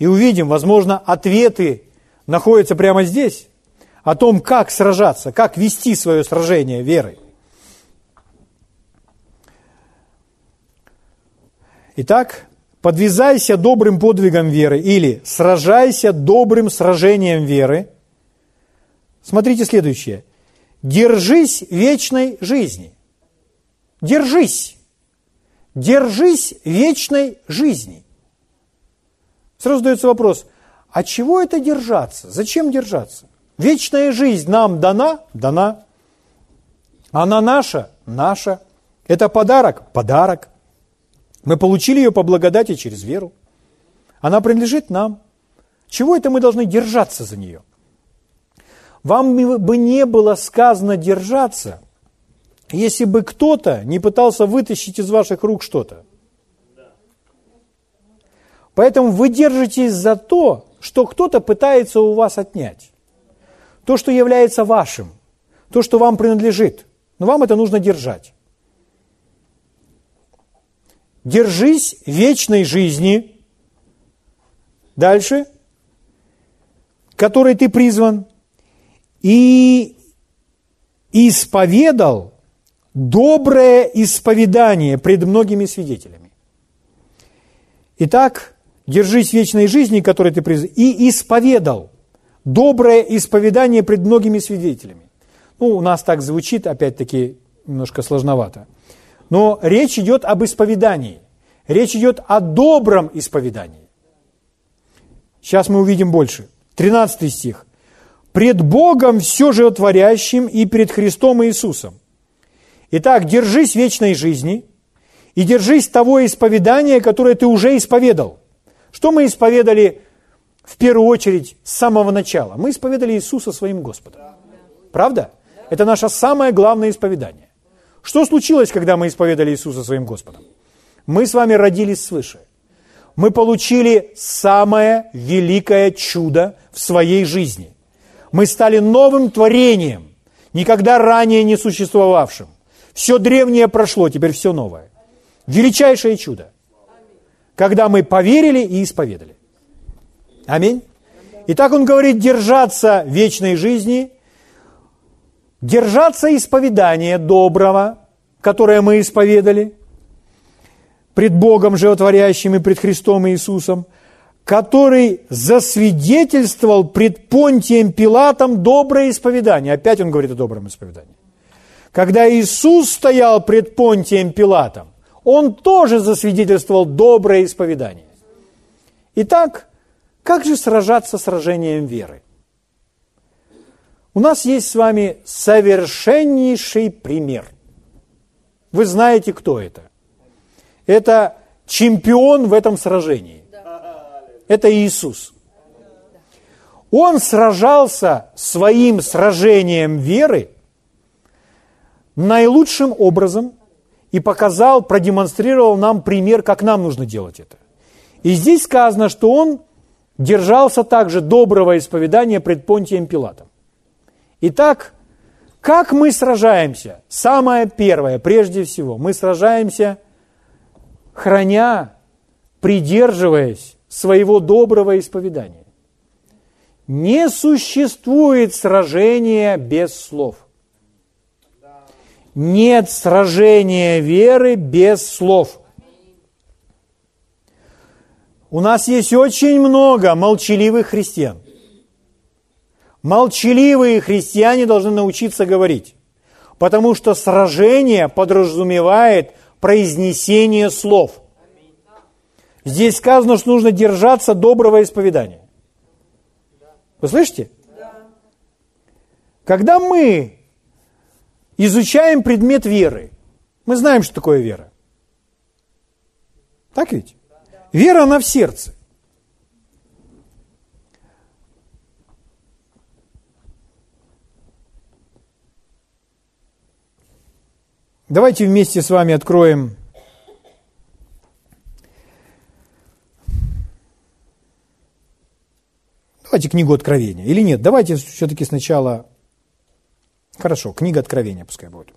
И увидим, возможно, ответы находятся прямо здесь, о том, как сражаться, как вести свое сражение верой. Итак, подвязайся добрым подвигом веры или сражайся добрым сражением веры. Смотрите следующее. Держись вечной жизни – Держись. Держись вечной жизни. Сразу задается вопрос, а чего это держаться? Зачем держаться? Вечная жизнь нам дана? Дана. Она наша? Наша. Это подарок? Подарок. Мы получили ее по благодати через веру. Она принадлежит нам. Чего это мы должны держаться за нее? Вам бы не было сказано держаться – если бы кто-то не пытался вытащить из ваших рук что-то. Поэтому вы держитесь за то, что кто-то пытается у вас отнять. То, что является вашим, то, что вам принадлежит. Но вам это нужно держать. Держись вечной жизни. Дальше. Которой ты призван. И исповедал доброе исповедание пред многими свидетелями. Итак, держись вечной жизни, которой ты призван, и исповедал доброе исповедание пред многими свидетелями. Ну, у нас так звучит, опять-таки, немножко сложновато. Но речь идет об исповедании. Речь идет о добром исповедании. Сейчас мы увидим больше. 13 стих. «Пред Богом все же отворящим и пред Христом Иисусом, Итак, держись вечной жизни и держись того исповедания, которое ты уже исповедал. Что мы исповедали в первую очередь с самого начала? Мы исповедали Иисуса своим Господом. Правда? Это наше самое главное исповедание. Что случилось, когда мы исповедали Иисуса своим Господом? Мы с вами родились свыше. Мы получили самое великое чудо в своей жизни. Мы стали новым творением, никогда ранее не существовавшим. Все древнее прошло, теперь все новое. Величайшее чудо. Когда мы поверили и исповедали. Аминь. Итак, он говорит держаться вечной жизни, держаться исповедания доброго, которое мы исповедали, пред Богом животворящим и пред Христом Иисусом, который засвидетельствовал пред Понтием Пилатом доброе исповедание. Опять он говорит о добром исповедании. Когда Иисус стоял пред Понтием Пилатом, он тоже засвидетельствовал доброе исповедание. Итак, как же сражаться сражением веры? У нас есть с вами совершеннейший пример. Вы знаете, кто это. Это чемпион в этом сражении. Это Иисус. Он сражался своим сражением веры наилучшим образом и показал, продемонстрировал нам пример, как нам нужно делать это. И здесь сказано, что он держался также доброго исповедания пред Понтием Пилатом. Итак, как мы сражаемся? Самое первое, прежде всего, мы сражаемся, храня, придерживаясь своего доброго исповедания. Не существует сражения без слов. Нет сражения веры без слов. У нас есть очень много молчаливых христиан. Молчаливые христиане должны научиться говорить, потому что сражение подразумевает произнесение слов. Здесь сказано, что нужно держаться доброго исповедания. Вы слышите? Когда мы изучаем предмет веры, мы знаем, что такое вера. Так ведь? Вера, она в сердце. Давайте вместе с вами откроем Давайте книгу Откровения. Или нет, давайте все-таки сначала... Хорошо, книга Откровения пускай будет.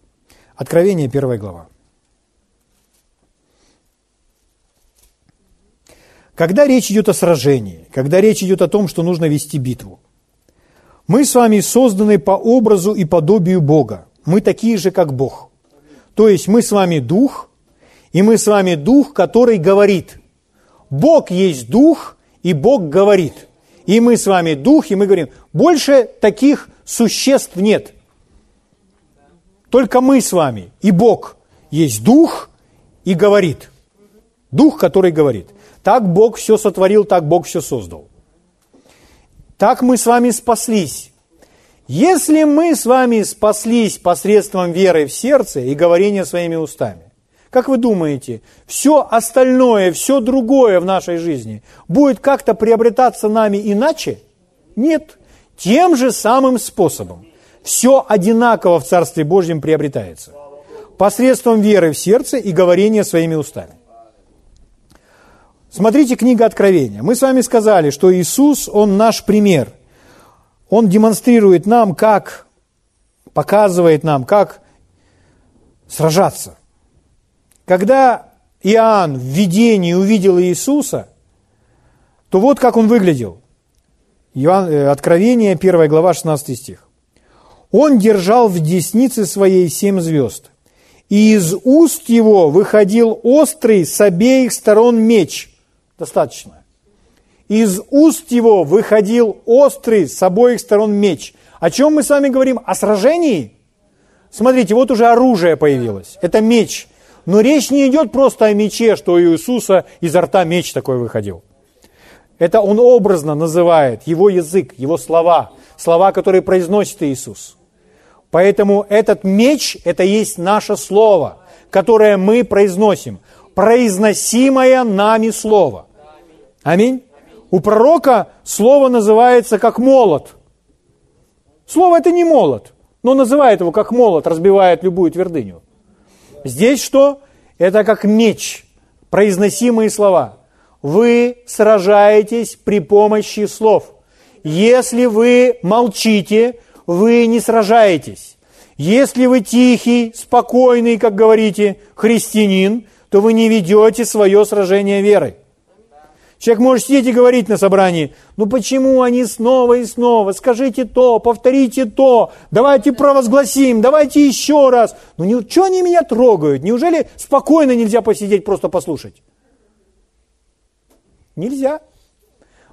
Откровение, первая глава. Когда речь идет о сражении, когда речь идет о том, что нужно вести битву, мы с вами созданы по образу и подобию Бога. Мы такие же, как Бог. То есть мы с вами дух, и мы с вами дух, который говорит. Бог есть дух, и Бог говорит. И мы с вами дух, и мы говорим, больше таких существ нет. Только мы с вами, и Бог есть дух, и говорит. Дух, который говорит. Так Бог все сотворил, так Бог все создал. Так мы с вами спаслись. Если мы с вами спаслись посредством веры в сердце и говорения своими устами, как вы думаете, все остальное, все другое в нашей жизни будет как-то приобретаться нами иначе? Нет. Тем же самым способом. Все одинаково в Царстве Божьем приобретается. Посредством веры в сердце и говорения своими устами. Смотрите книга Откровения. Мы с вами сказали, что Иисус, Он наш пример. Он демонстрирует нам, как, показывает нам, как сражаться. Когда Иоанн в видении увидел Иисуса, то вот как он выглядел. Иоанн, э, Откровение, 1 глава, 16 стих. «Он держал в деснице своей семь звезд, и из уст его выходил острый с обеих сторон меч, Достаточно. Из уст его выходил острый с обоих сторон меч. О чем мы с вами говорим? О сражении? Смотрите, вот уже оружие появилось. Это меч. Но речь не идет просто о мече, что у Иисуса изо рта меч такой выходил. Это он образно называет его язык, его слова, слова, которые произносит Иисус. Поэтому этот меч – это есть наше слово, которое мы произносим произносимое нами слово. Аминь. У пророка слово называется как молот. Слово это не молот, но называет его как молот, разбивает любую твердыню. Здесь что? Это как меч, произносимые слова. Вы сражаетесь при помощи слов. Если вы молчите, вы не сражаетесь. Если вы тихий, спокойный, как говорите, христианин, то вы не ведете свое сражение верой. Человек может сидеть и говорить на собрании, ну почему они снова и снова, скажите то, повторите то, давайте провозгласим, давайте еще раз. Ну ничего они меня трогают? Неужели спокойно нельзя посидеть, просто послушать? Нельзя.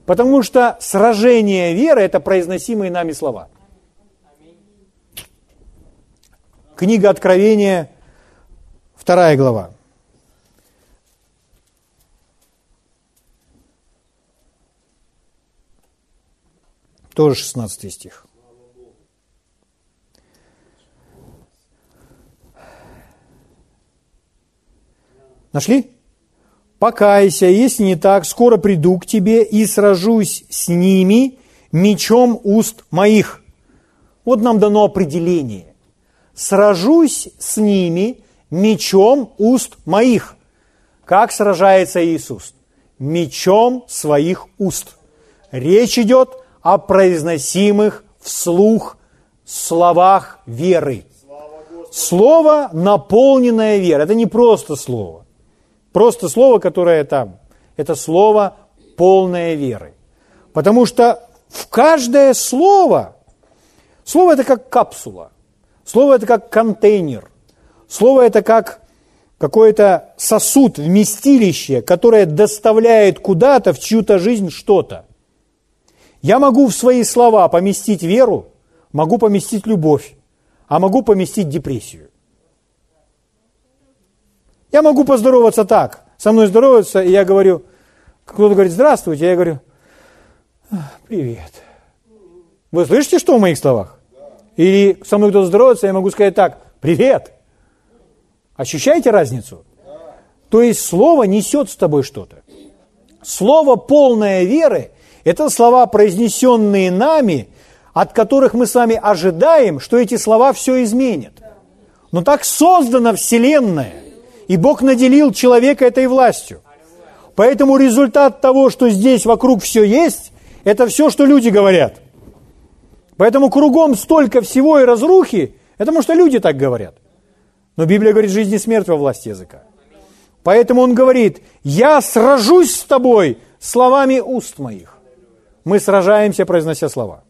Потому что сражение веры – это произносимые нами слова. Книга Откровения, вторая глава. Тоже 16 стих. Нашли? Покайся, если не так, скоро приду к тебе и сражусь с ними мечом уст моих. Вот нам дано определение. Сражусь с ними мечом уст моих. Как сражается Иисус? Мечом своих уст. Речь идет о произносимых вслух словах веры. Слово, наполненное верой. Это не просто слово. Просто слово, которое там. Это слово полное веры. Потому что в каждое слово, слово это как капсула, слово это как контейнер, слово это как какой-то сосуд, вместилище, которое доставляет куда-то в чью-то жизнь что-то. Я могу в свои слова поместить веру, могу поместить любовь, а могу поместить депрессию. Я могу поздороваться так. Со мной здороваются, и я говорю, кто-то говорит, здравствуйте, я говорю, привет. Вы слышите, что в моих словах? Или со мной кто-то здоровается, я могу сказать так, привет. Ощущаете разницу? То есть слово несет с тобой что-то. Слово полное веры это слова, произнесенные нами, от которых мы с вами ожидаем, что эти слова все изменят. Но так создана Вселенная, и Бог наделил человека этой властью. Поэтому результат того, что здесь вокруг все есть, это все, что люди говорят. Поэтому кругом столько всего и разрухи, потому что люди так говорят. Но Библия говорит, жизнь и смерть во власти языка. Поэтому он говорит, я сражусь с тобой словами уст моих. Мы сражаемся, произнося слова.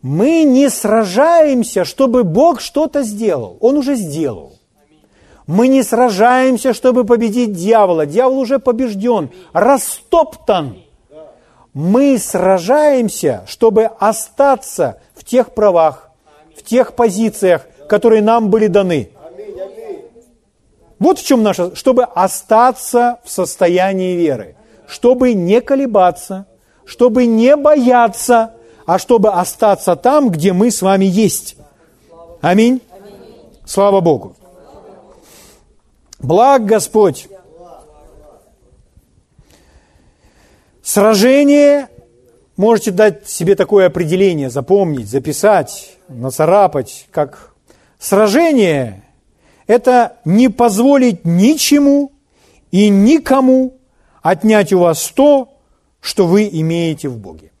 Мы не сражаемся, чтобы Бог что-то сделал. Он уже сделал. Мы не сражаемся, чтобы победить дьявола. Дьявол уже побежден, растоптан. Мы сражаемся, чтобы остаться в тех правах, в тех позициях, которые нам были даны. Вот в чем наша, чтобы остаться в состоянии веры, чтобы не колебаться, чтобы не бояться, а чтобы остаться там, где мы с вами есть. Аминь. Слава Богу. Благ Господь. Сражение, можете дать себе такое определение, запомнить, записать, нацарапать, как сражение – это не позволить ничему и никому отнять у вас то, что вы имеете в Боге.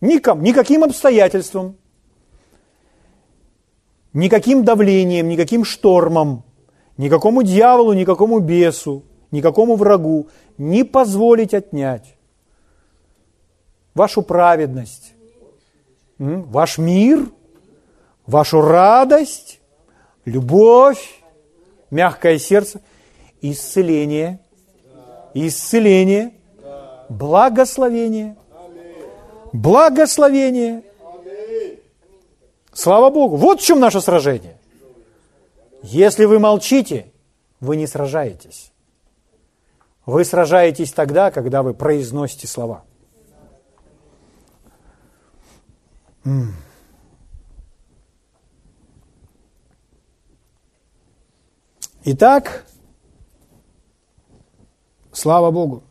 Ником, никаким обстоятельствам, никаким давлением, никаким штормом, никакому дьяволу, никакому бесу, никакому врагу не позволить отнять вашу праведность, ваш мир, вашу радость, любовь, мягкое сердце, исцеление – исцеление, благословение. Благословение. Слава Богу. Вот в чем наше сражение. Если вы молчите, вы не сражаетесь. Вы сражаетесь тогда, когда вы произносите слова. Итак, Слава Богу.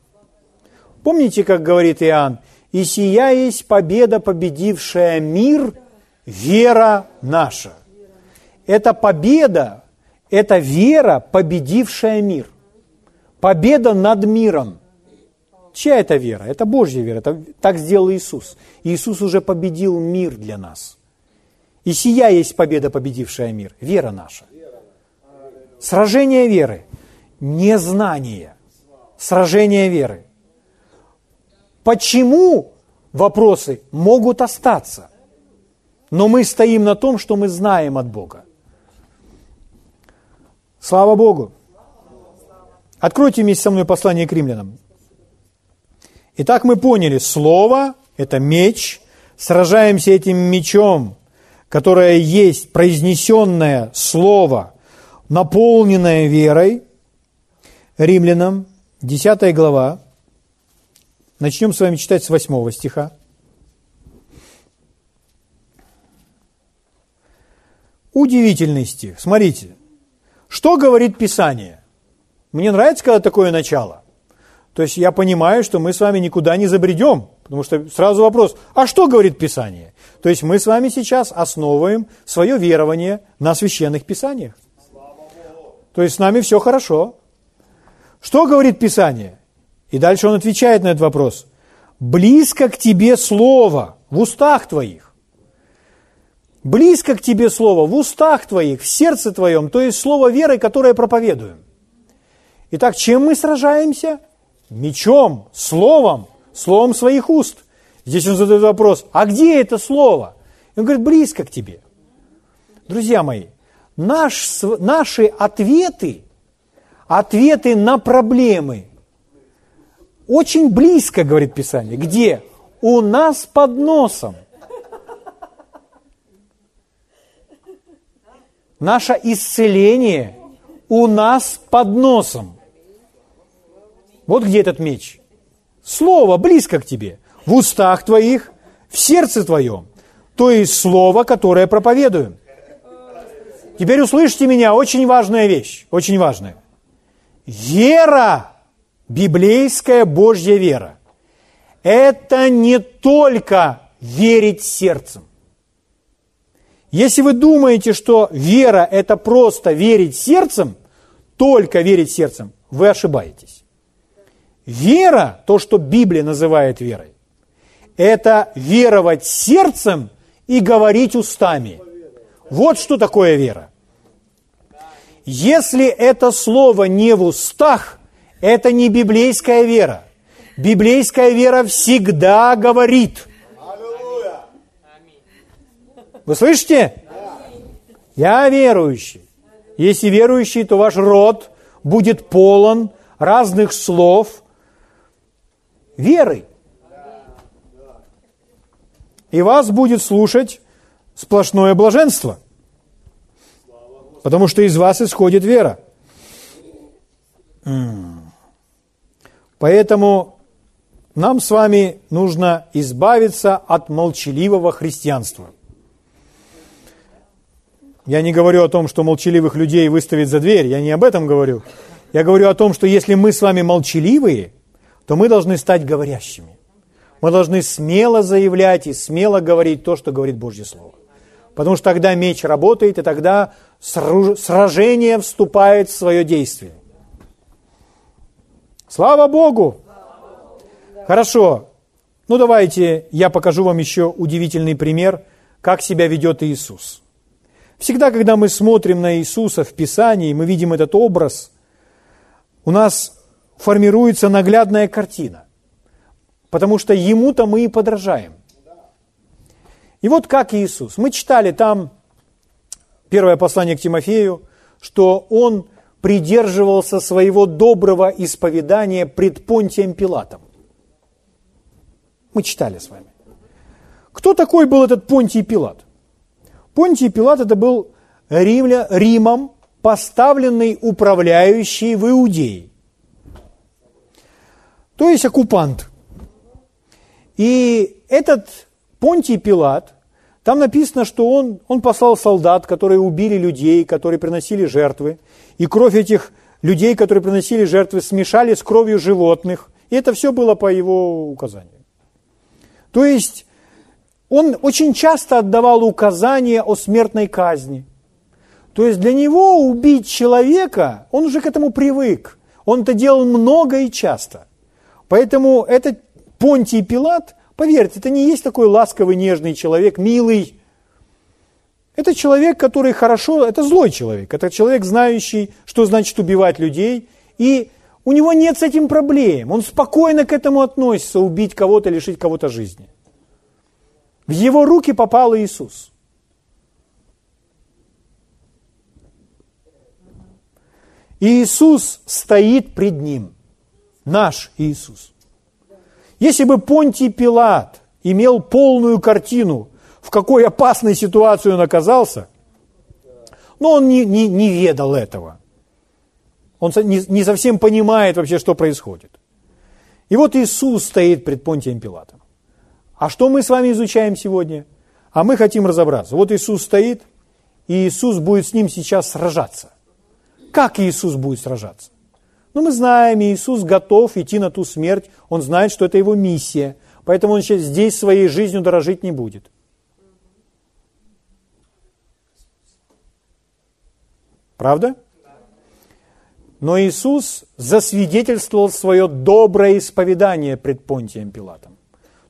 Помните, как говорит Иоанн, «И сия есть победа, победившая мир, вера наша». Это победа, это вера, победившая мир. Победа над миром. Чья это вера? Это Божья вера. Это, так сделал Иисус. Иисус уже победил мир для нас. И сия есть победа, победившая мир. Вера наша. Сражение веры. Незнание – сражение веры. Почему вопросы могут остаться? Но мы стоим на том, что мы знаем от Бога. Слава Богу! Откройте вместе со мной послание к римлянам. Итак, мы поняли, слово – это меч, сражаемся этим мечом, которое есть произнесенное слово, наполненное верой. Римлянам, 10 глава. Начнем с вами читать с 8 стиха. Удивительный стих. Смотрите, что говорит Писание? Мне нравится, когда такое начало. То есть я понимаю, что мы с вами никуда не забредем, потому что сразу вопрос, а что говорит Писание? То есть мы с вами сейчас основываем свое верование на священных Писаниях. То есть с нами все хорошо. Что говорит Писание? И дальше он отвечает на этот вопрос. Близко к тебе слово в устах твоих. Близко к тебе слово в устах твоих, в сердце твоем, то есть слово веры, которое проповедуем. Итак, чем мы сражаемся? Мечом, словом, словом своих уст. Здесь он задает вопрос, а где это слово? И он говорит, близко к тебе. Друзья мои, наш, наши ответы, ответы на проблемы, очень близко, говорит Писание. Где? У нас под носом. Наше исцеление у нас под носом. Вот где этот меч. Слово близко к тебе, в устах твоих, в сердце твоем. То есть слово, которое проповедуем. Теперь услышьте меня, очень важная вещь, очень важная. Вера, библейская Божья вера, это не только верить сердцем. Если вы думаете, что вера – это просто верить сердцем, только верить сердцем, вы ошибаетесь. Вера, то, что Библия называет верой, это веровать сердцем и говорить устами. Вот что такое вера. Если это слово не в устах, это не библейская вера. Библейская вера всегда говорит. Вы слышите? Я верующий. Если верующий, то ваш род будет полон разных слов, веры. И вас будет слушать сплошное блаженство, потому что из вас исходит вера. Поэтому нам с вами нужно избавиться от молчаливого христианства. Я не говорю о том, что молчаливых людей выставить за дверь, я не об этом говорю. Я говорю о том, что если мы с вами молчаливые – то мы должны стать говорящими. Мы должны смело заявлять и смело говорить то, что говорит Божье Слово. Потому что тогда меч работает, и тогда сражение вступает в свое действие. Слава Богу! Хорошо. Ну давайте я покажу вам еще удивительный пример, как себя ведет Иисус. Всегда, когда мы смотрим на Иисуса в Писании, мы видим этот образ, у нас формируется наглядная картина. Потому что ему-то мы и подражаем. И вот как Иисус. Мы читали там первое послание к Тимофею, что он придерживался своего доброго исповедания пред Понтием Пилатом. Мы читали с вами. Кто такой был этот Понтий Пилат? Понтий Пилат это был Римля, Римом поставленный управляющий в Иудее то есть оккупант. И этот Понтий Пилат, там написано, что он, он послал солдат, которые убили людей, которые приносили жертвы, и кровь этих людей, которые приносили жертвы, смешали с кровью животных, и это все было по его указанию. То есть он очень часто отдавал указания о смертной казни. То есть для него убить человека, он уже к этому привык. Он это делал много и часто. Поэтому этот Понтий Пилат, поверьте, это не есть такой ласковый, нежный человек, милый. Это человек, который хорошо, это злой человек, это человек, знающий, что значит убивать людей. И У него нет с этим проблем. Он спокойно к этому относится, убить кого-то, лишить кого-то жизни. В его руки попал Иисус. Иисус стоит пред ним. Наш Иисус. Если бы Понтий Пилат имел полную картину, в какой опасной ситуации он оказался, но он не, не, не ведал этого. Он не, не совсем понимает вообще, что происходит. И вот Иисус стоит пред Понтием Пилатом. А что мы с вами изучаем сегодня? А мы хотим разобраться. Вот Иисус стоит, и Иисус будет с ним сейчас сражаться. Как Иисус будет сражаться? Ну, мы знаем, Иисус готов идти на ту смерть, Он знает, что это Его миссия, поэтому Он сейчас здесь своей жизнью дорожить не будет. Правда? Но Иисус засвидетельствовал свое доброе исповедание пред Понтием Пилатом.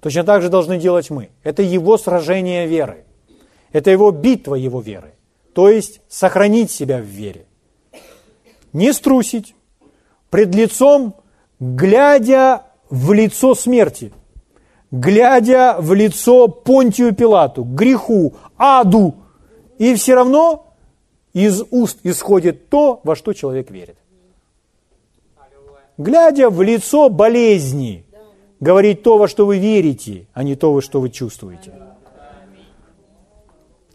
Точно так же должны делать мы. Это его сражение веры. Это его битва его веры. То есть сохранить себя в вере. Не струсить. Пред лицом, глядя в лицо смерти. Глядя в лицо Понтию Пилату, греху, аду. И все равно из уст исходит то, во что человек верит глядя в лицо болезни, говорить то, во что вы верите, а не то, во что вы чувствуете.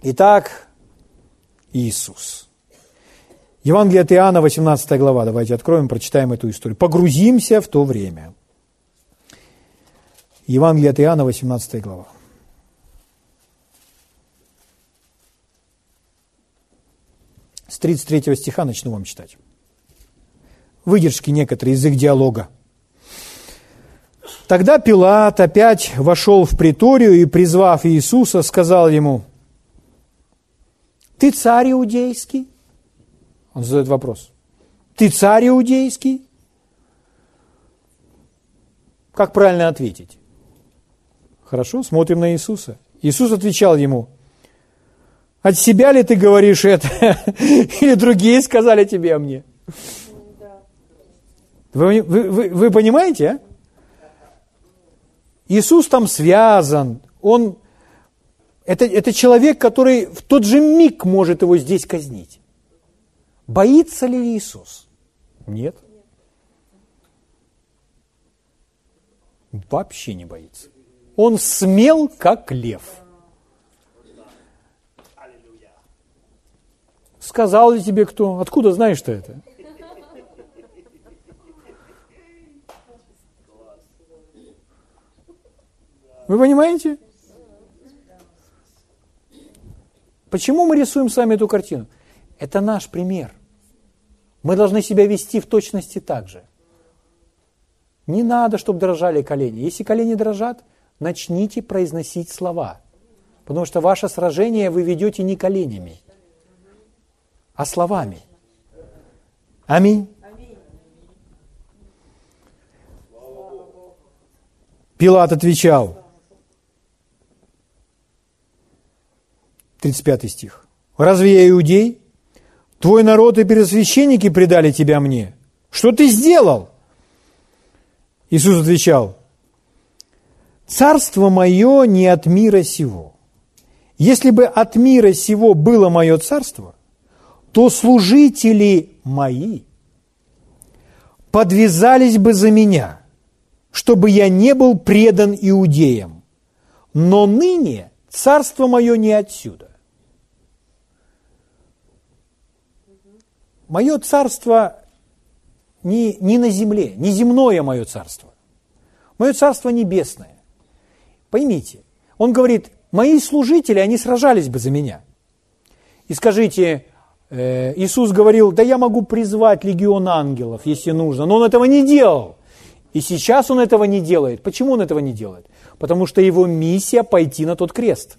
Итак, Иисус. Евангелие от Иоанна, 18 глава. Давайте откроем, прочитаем эту историю. Погрузимся в то время. Евангелие от Иоанна, 18 глава. С 33 стиха начну вам читать выдержки некоторые из их диалога. Тогда Пилат опять вошел в приторию и, призвав Иисуса, сказал ему, «Ты царь иудейский?» Он задает вопрос. «Ты царь иудейский?» Как правильно ответить? Хорошо, смотрим на Иисуса. Иисус отвечал ему, «От себя ли ты говоришь это? Или другие сказали тебе о мне?» Вы, вы, вы, вы понимаете, а? Иисус там связан, он, это, это человек, который в тот же миг может его здесь казнить. Боится ли Иисус? Нет. Вообще не боится. Он смел, как лев. Сказал ли тебе кто? Откуда знаешь ты это? Вы понимаете? Почему мы рисуем с вами эту картину? Это наш пример. Мы должны себя вести в точности так же. Не надо, чтобы дрожали колени. Если колени дрожат, начните произносить слова. Потому что ваше сражение вы ведете не коленями, а словами. Аминь. Пилат отвечал, 35 стих. «Разве я иудей? Твой народ и первосвященники предали тебя мне. Что ты сделал?» Иисус отвечал, «Царство мое не от мира сего. Если бы от мира сего было мое царство, то служители мои подвязались бы за меня, чтобы я не был предан иудеям. Но ныне царство мое не отсюда. Мое царство не, не на земле, не земное мое царство. Мое царство небесное. Поймите, он говорит, мои служители, они сражались бы за меня. И скажите, э, Иисус говорил, да я могу призвать легион ангелов, если нужно, но он этого не делал. И сейчас он этого не делает. Почему он этого не делает? Потому что его миссия пойти на тот крест.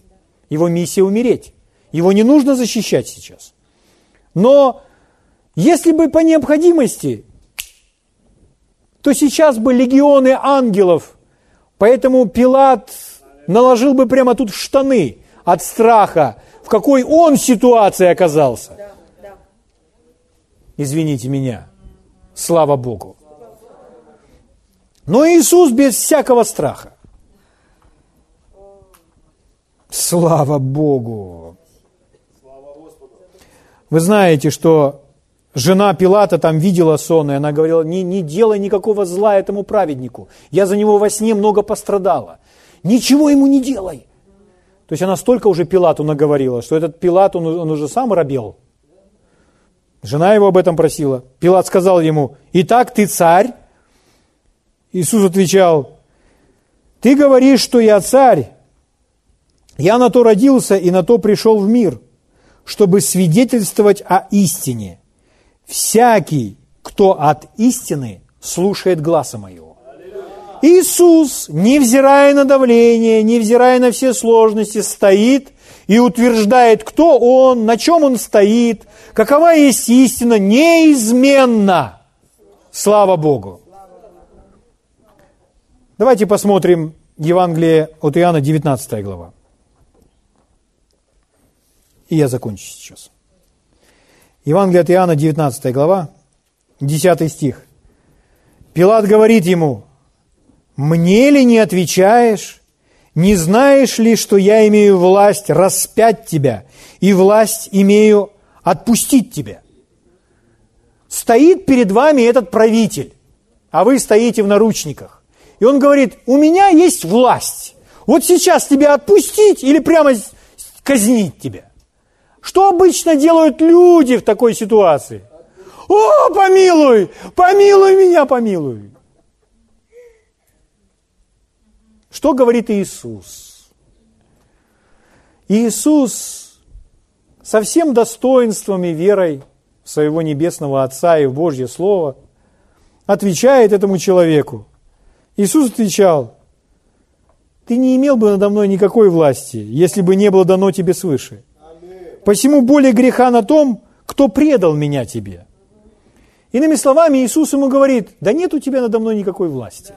Его миссия умереть. Его не нужно защищать сейчас. Но если бы по необходимости, то сейчас бы легионы ангелов, поэтому Пилат наложил бы прямо тут штаны от страха, в какой он ситуации оказался. Извините меня, слава Богу. Но Иисус без всякого страха. Слава Богу! Вы знаете, что жена Пилата там видела сон, и она говорила, не, не делай никакого зла этому праведнику. Я за него во сне много пострадала. Ничего ему не делай. То есть она столько уже Пилату наговорила, что этот Пилат, он, он уже сам робел. Жена его об этом просила. Пилат сказал ему, «Итак, ты царь?» Иисус отвечал, «Ты говоришь, что я царь. Я на то родился и на то пришел в мир, чтобы свидетельствовать о истине. Всякий, кто от истины, слушает гласа моего». Иисус, невзирая на давление, невзирая на все сложности, стоит и утверждает, кто Он, на чем Он стоит, какова есть истина, неизменно. Слава Богу. Давайте посмотрим Евангелие от Иоанна, 19 глава. И я закончу сейчас. Евангелие от Иоанна, 19 глава, 10 стих. Пилат говорит ему, «Мне ли не отвечаешь? Не знаешь ли, что я имею власть распять тебя и власть имею отпустить тебя?» Стоит перед вами этот правитель, а вы стоите в наручниках. И он говорит, у меня есть власть. Вот сейчас тебя отпустить или прямо казнить тебя. Что обычно делают люди в такой ситуации? О, помилуй, помилуй меня, помилуй. Что говорит Иисус? Иисус со всем достоинством и верой своего Небесного Отца и в Божье Слово отвечает этому человеку – Иисус отвечал, ты не имел бы надо мной никакой власти, если бы не было дано тебе свыше. Посему более греха на том, кто предал меня тебе. Иными словами, Иисус ему говорит, да нет у тебя надо мной никакой власти.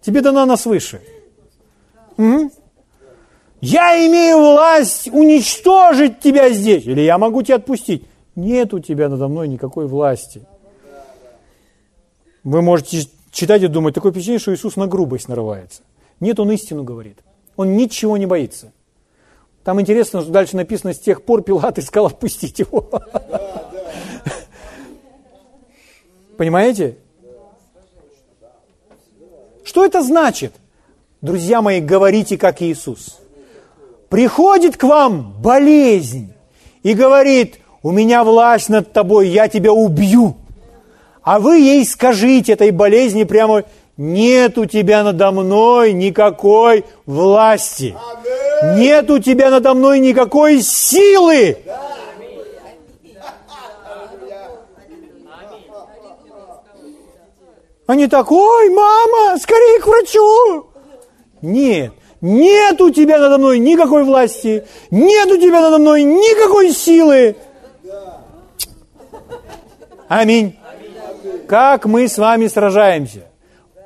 Тебе дана она свыше. Угу. Я имею власть уничтожить тебя здесь, или я могу тебя отпустить. Нет у тебя надо мной никакой власти. Вы можете читать и думать, такое впечатление, что Иисус на грубость нарывается. Нет, Он истину говорит. Он ничего не боится. Там интересно, что дальше написано, с тех пор Пилат искал отпустить его. Понимаете? Что это значит? Друзья мои, говорите, как Иисус. Приходит к вам болезнь и говорит, у меня власть над тобой, я тебя убью а вы ей скажите этой болезни прямо, нет у тебя надо мной никакой власти, нет у тебя надо мной никакой силы. Они так, ой, мама, скорее к врачу. Нет, нет у тебя надо мной никакой власти, нет у тебя надо мной никакой силы. Аминь. Как мы с вами сражаемся?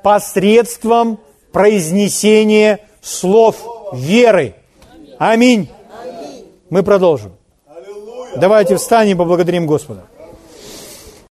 Посредством произнесения слов веры. Аминь. Мы продолжим. Давайте встанем и поблагодарим Господа.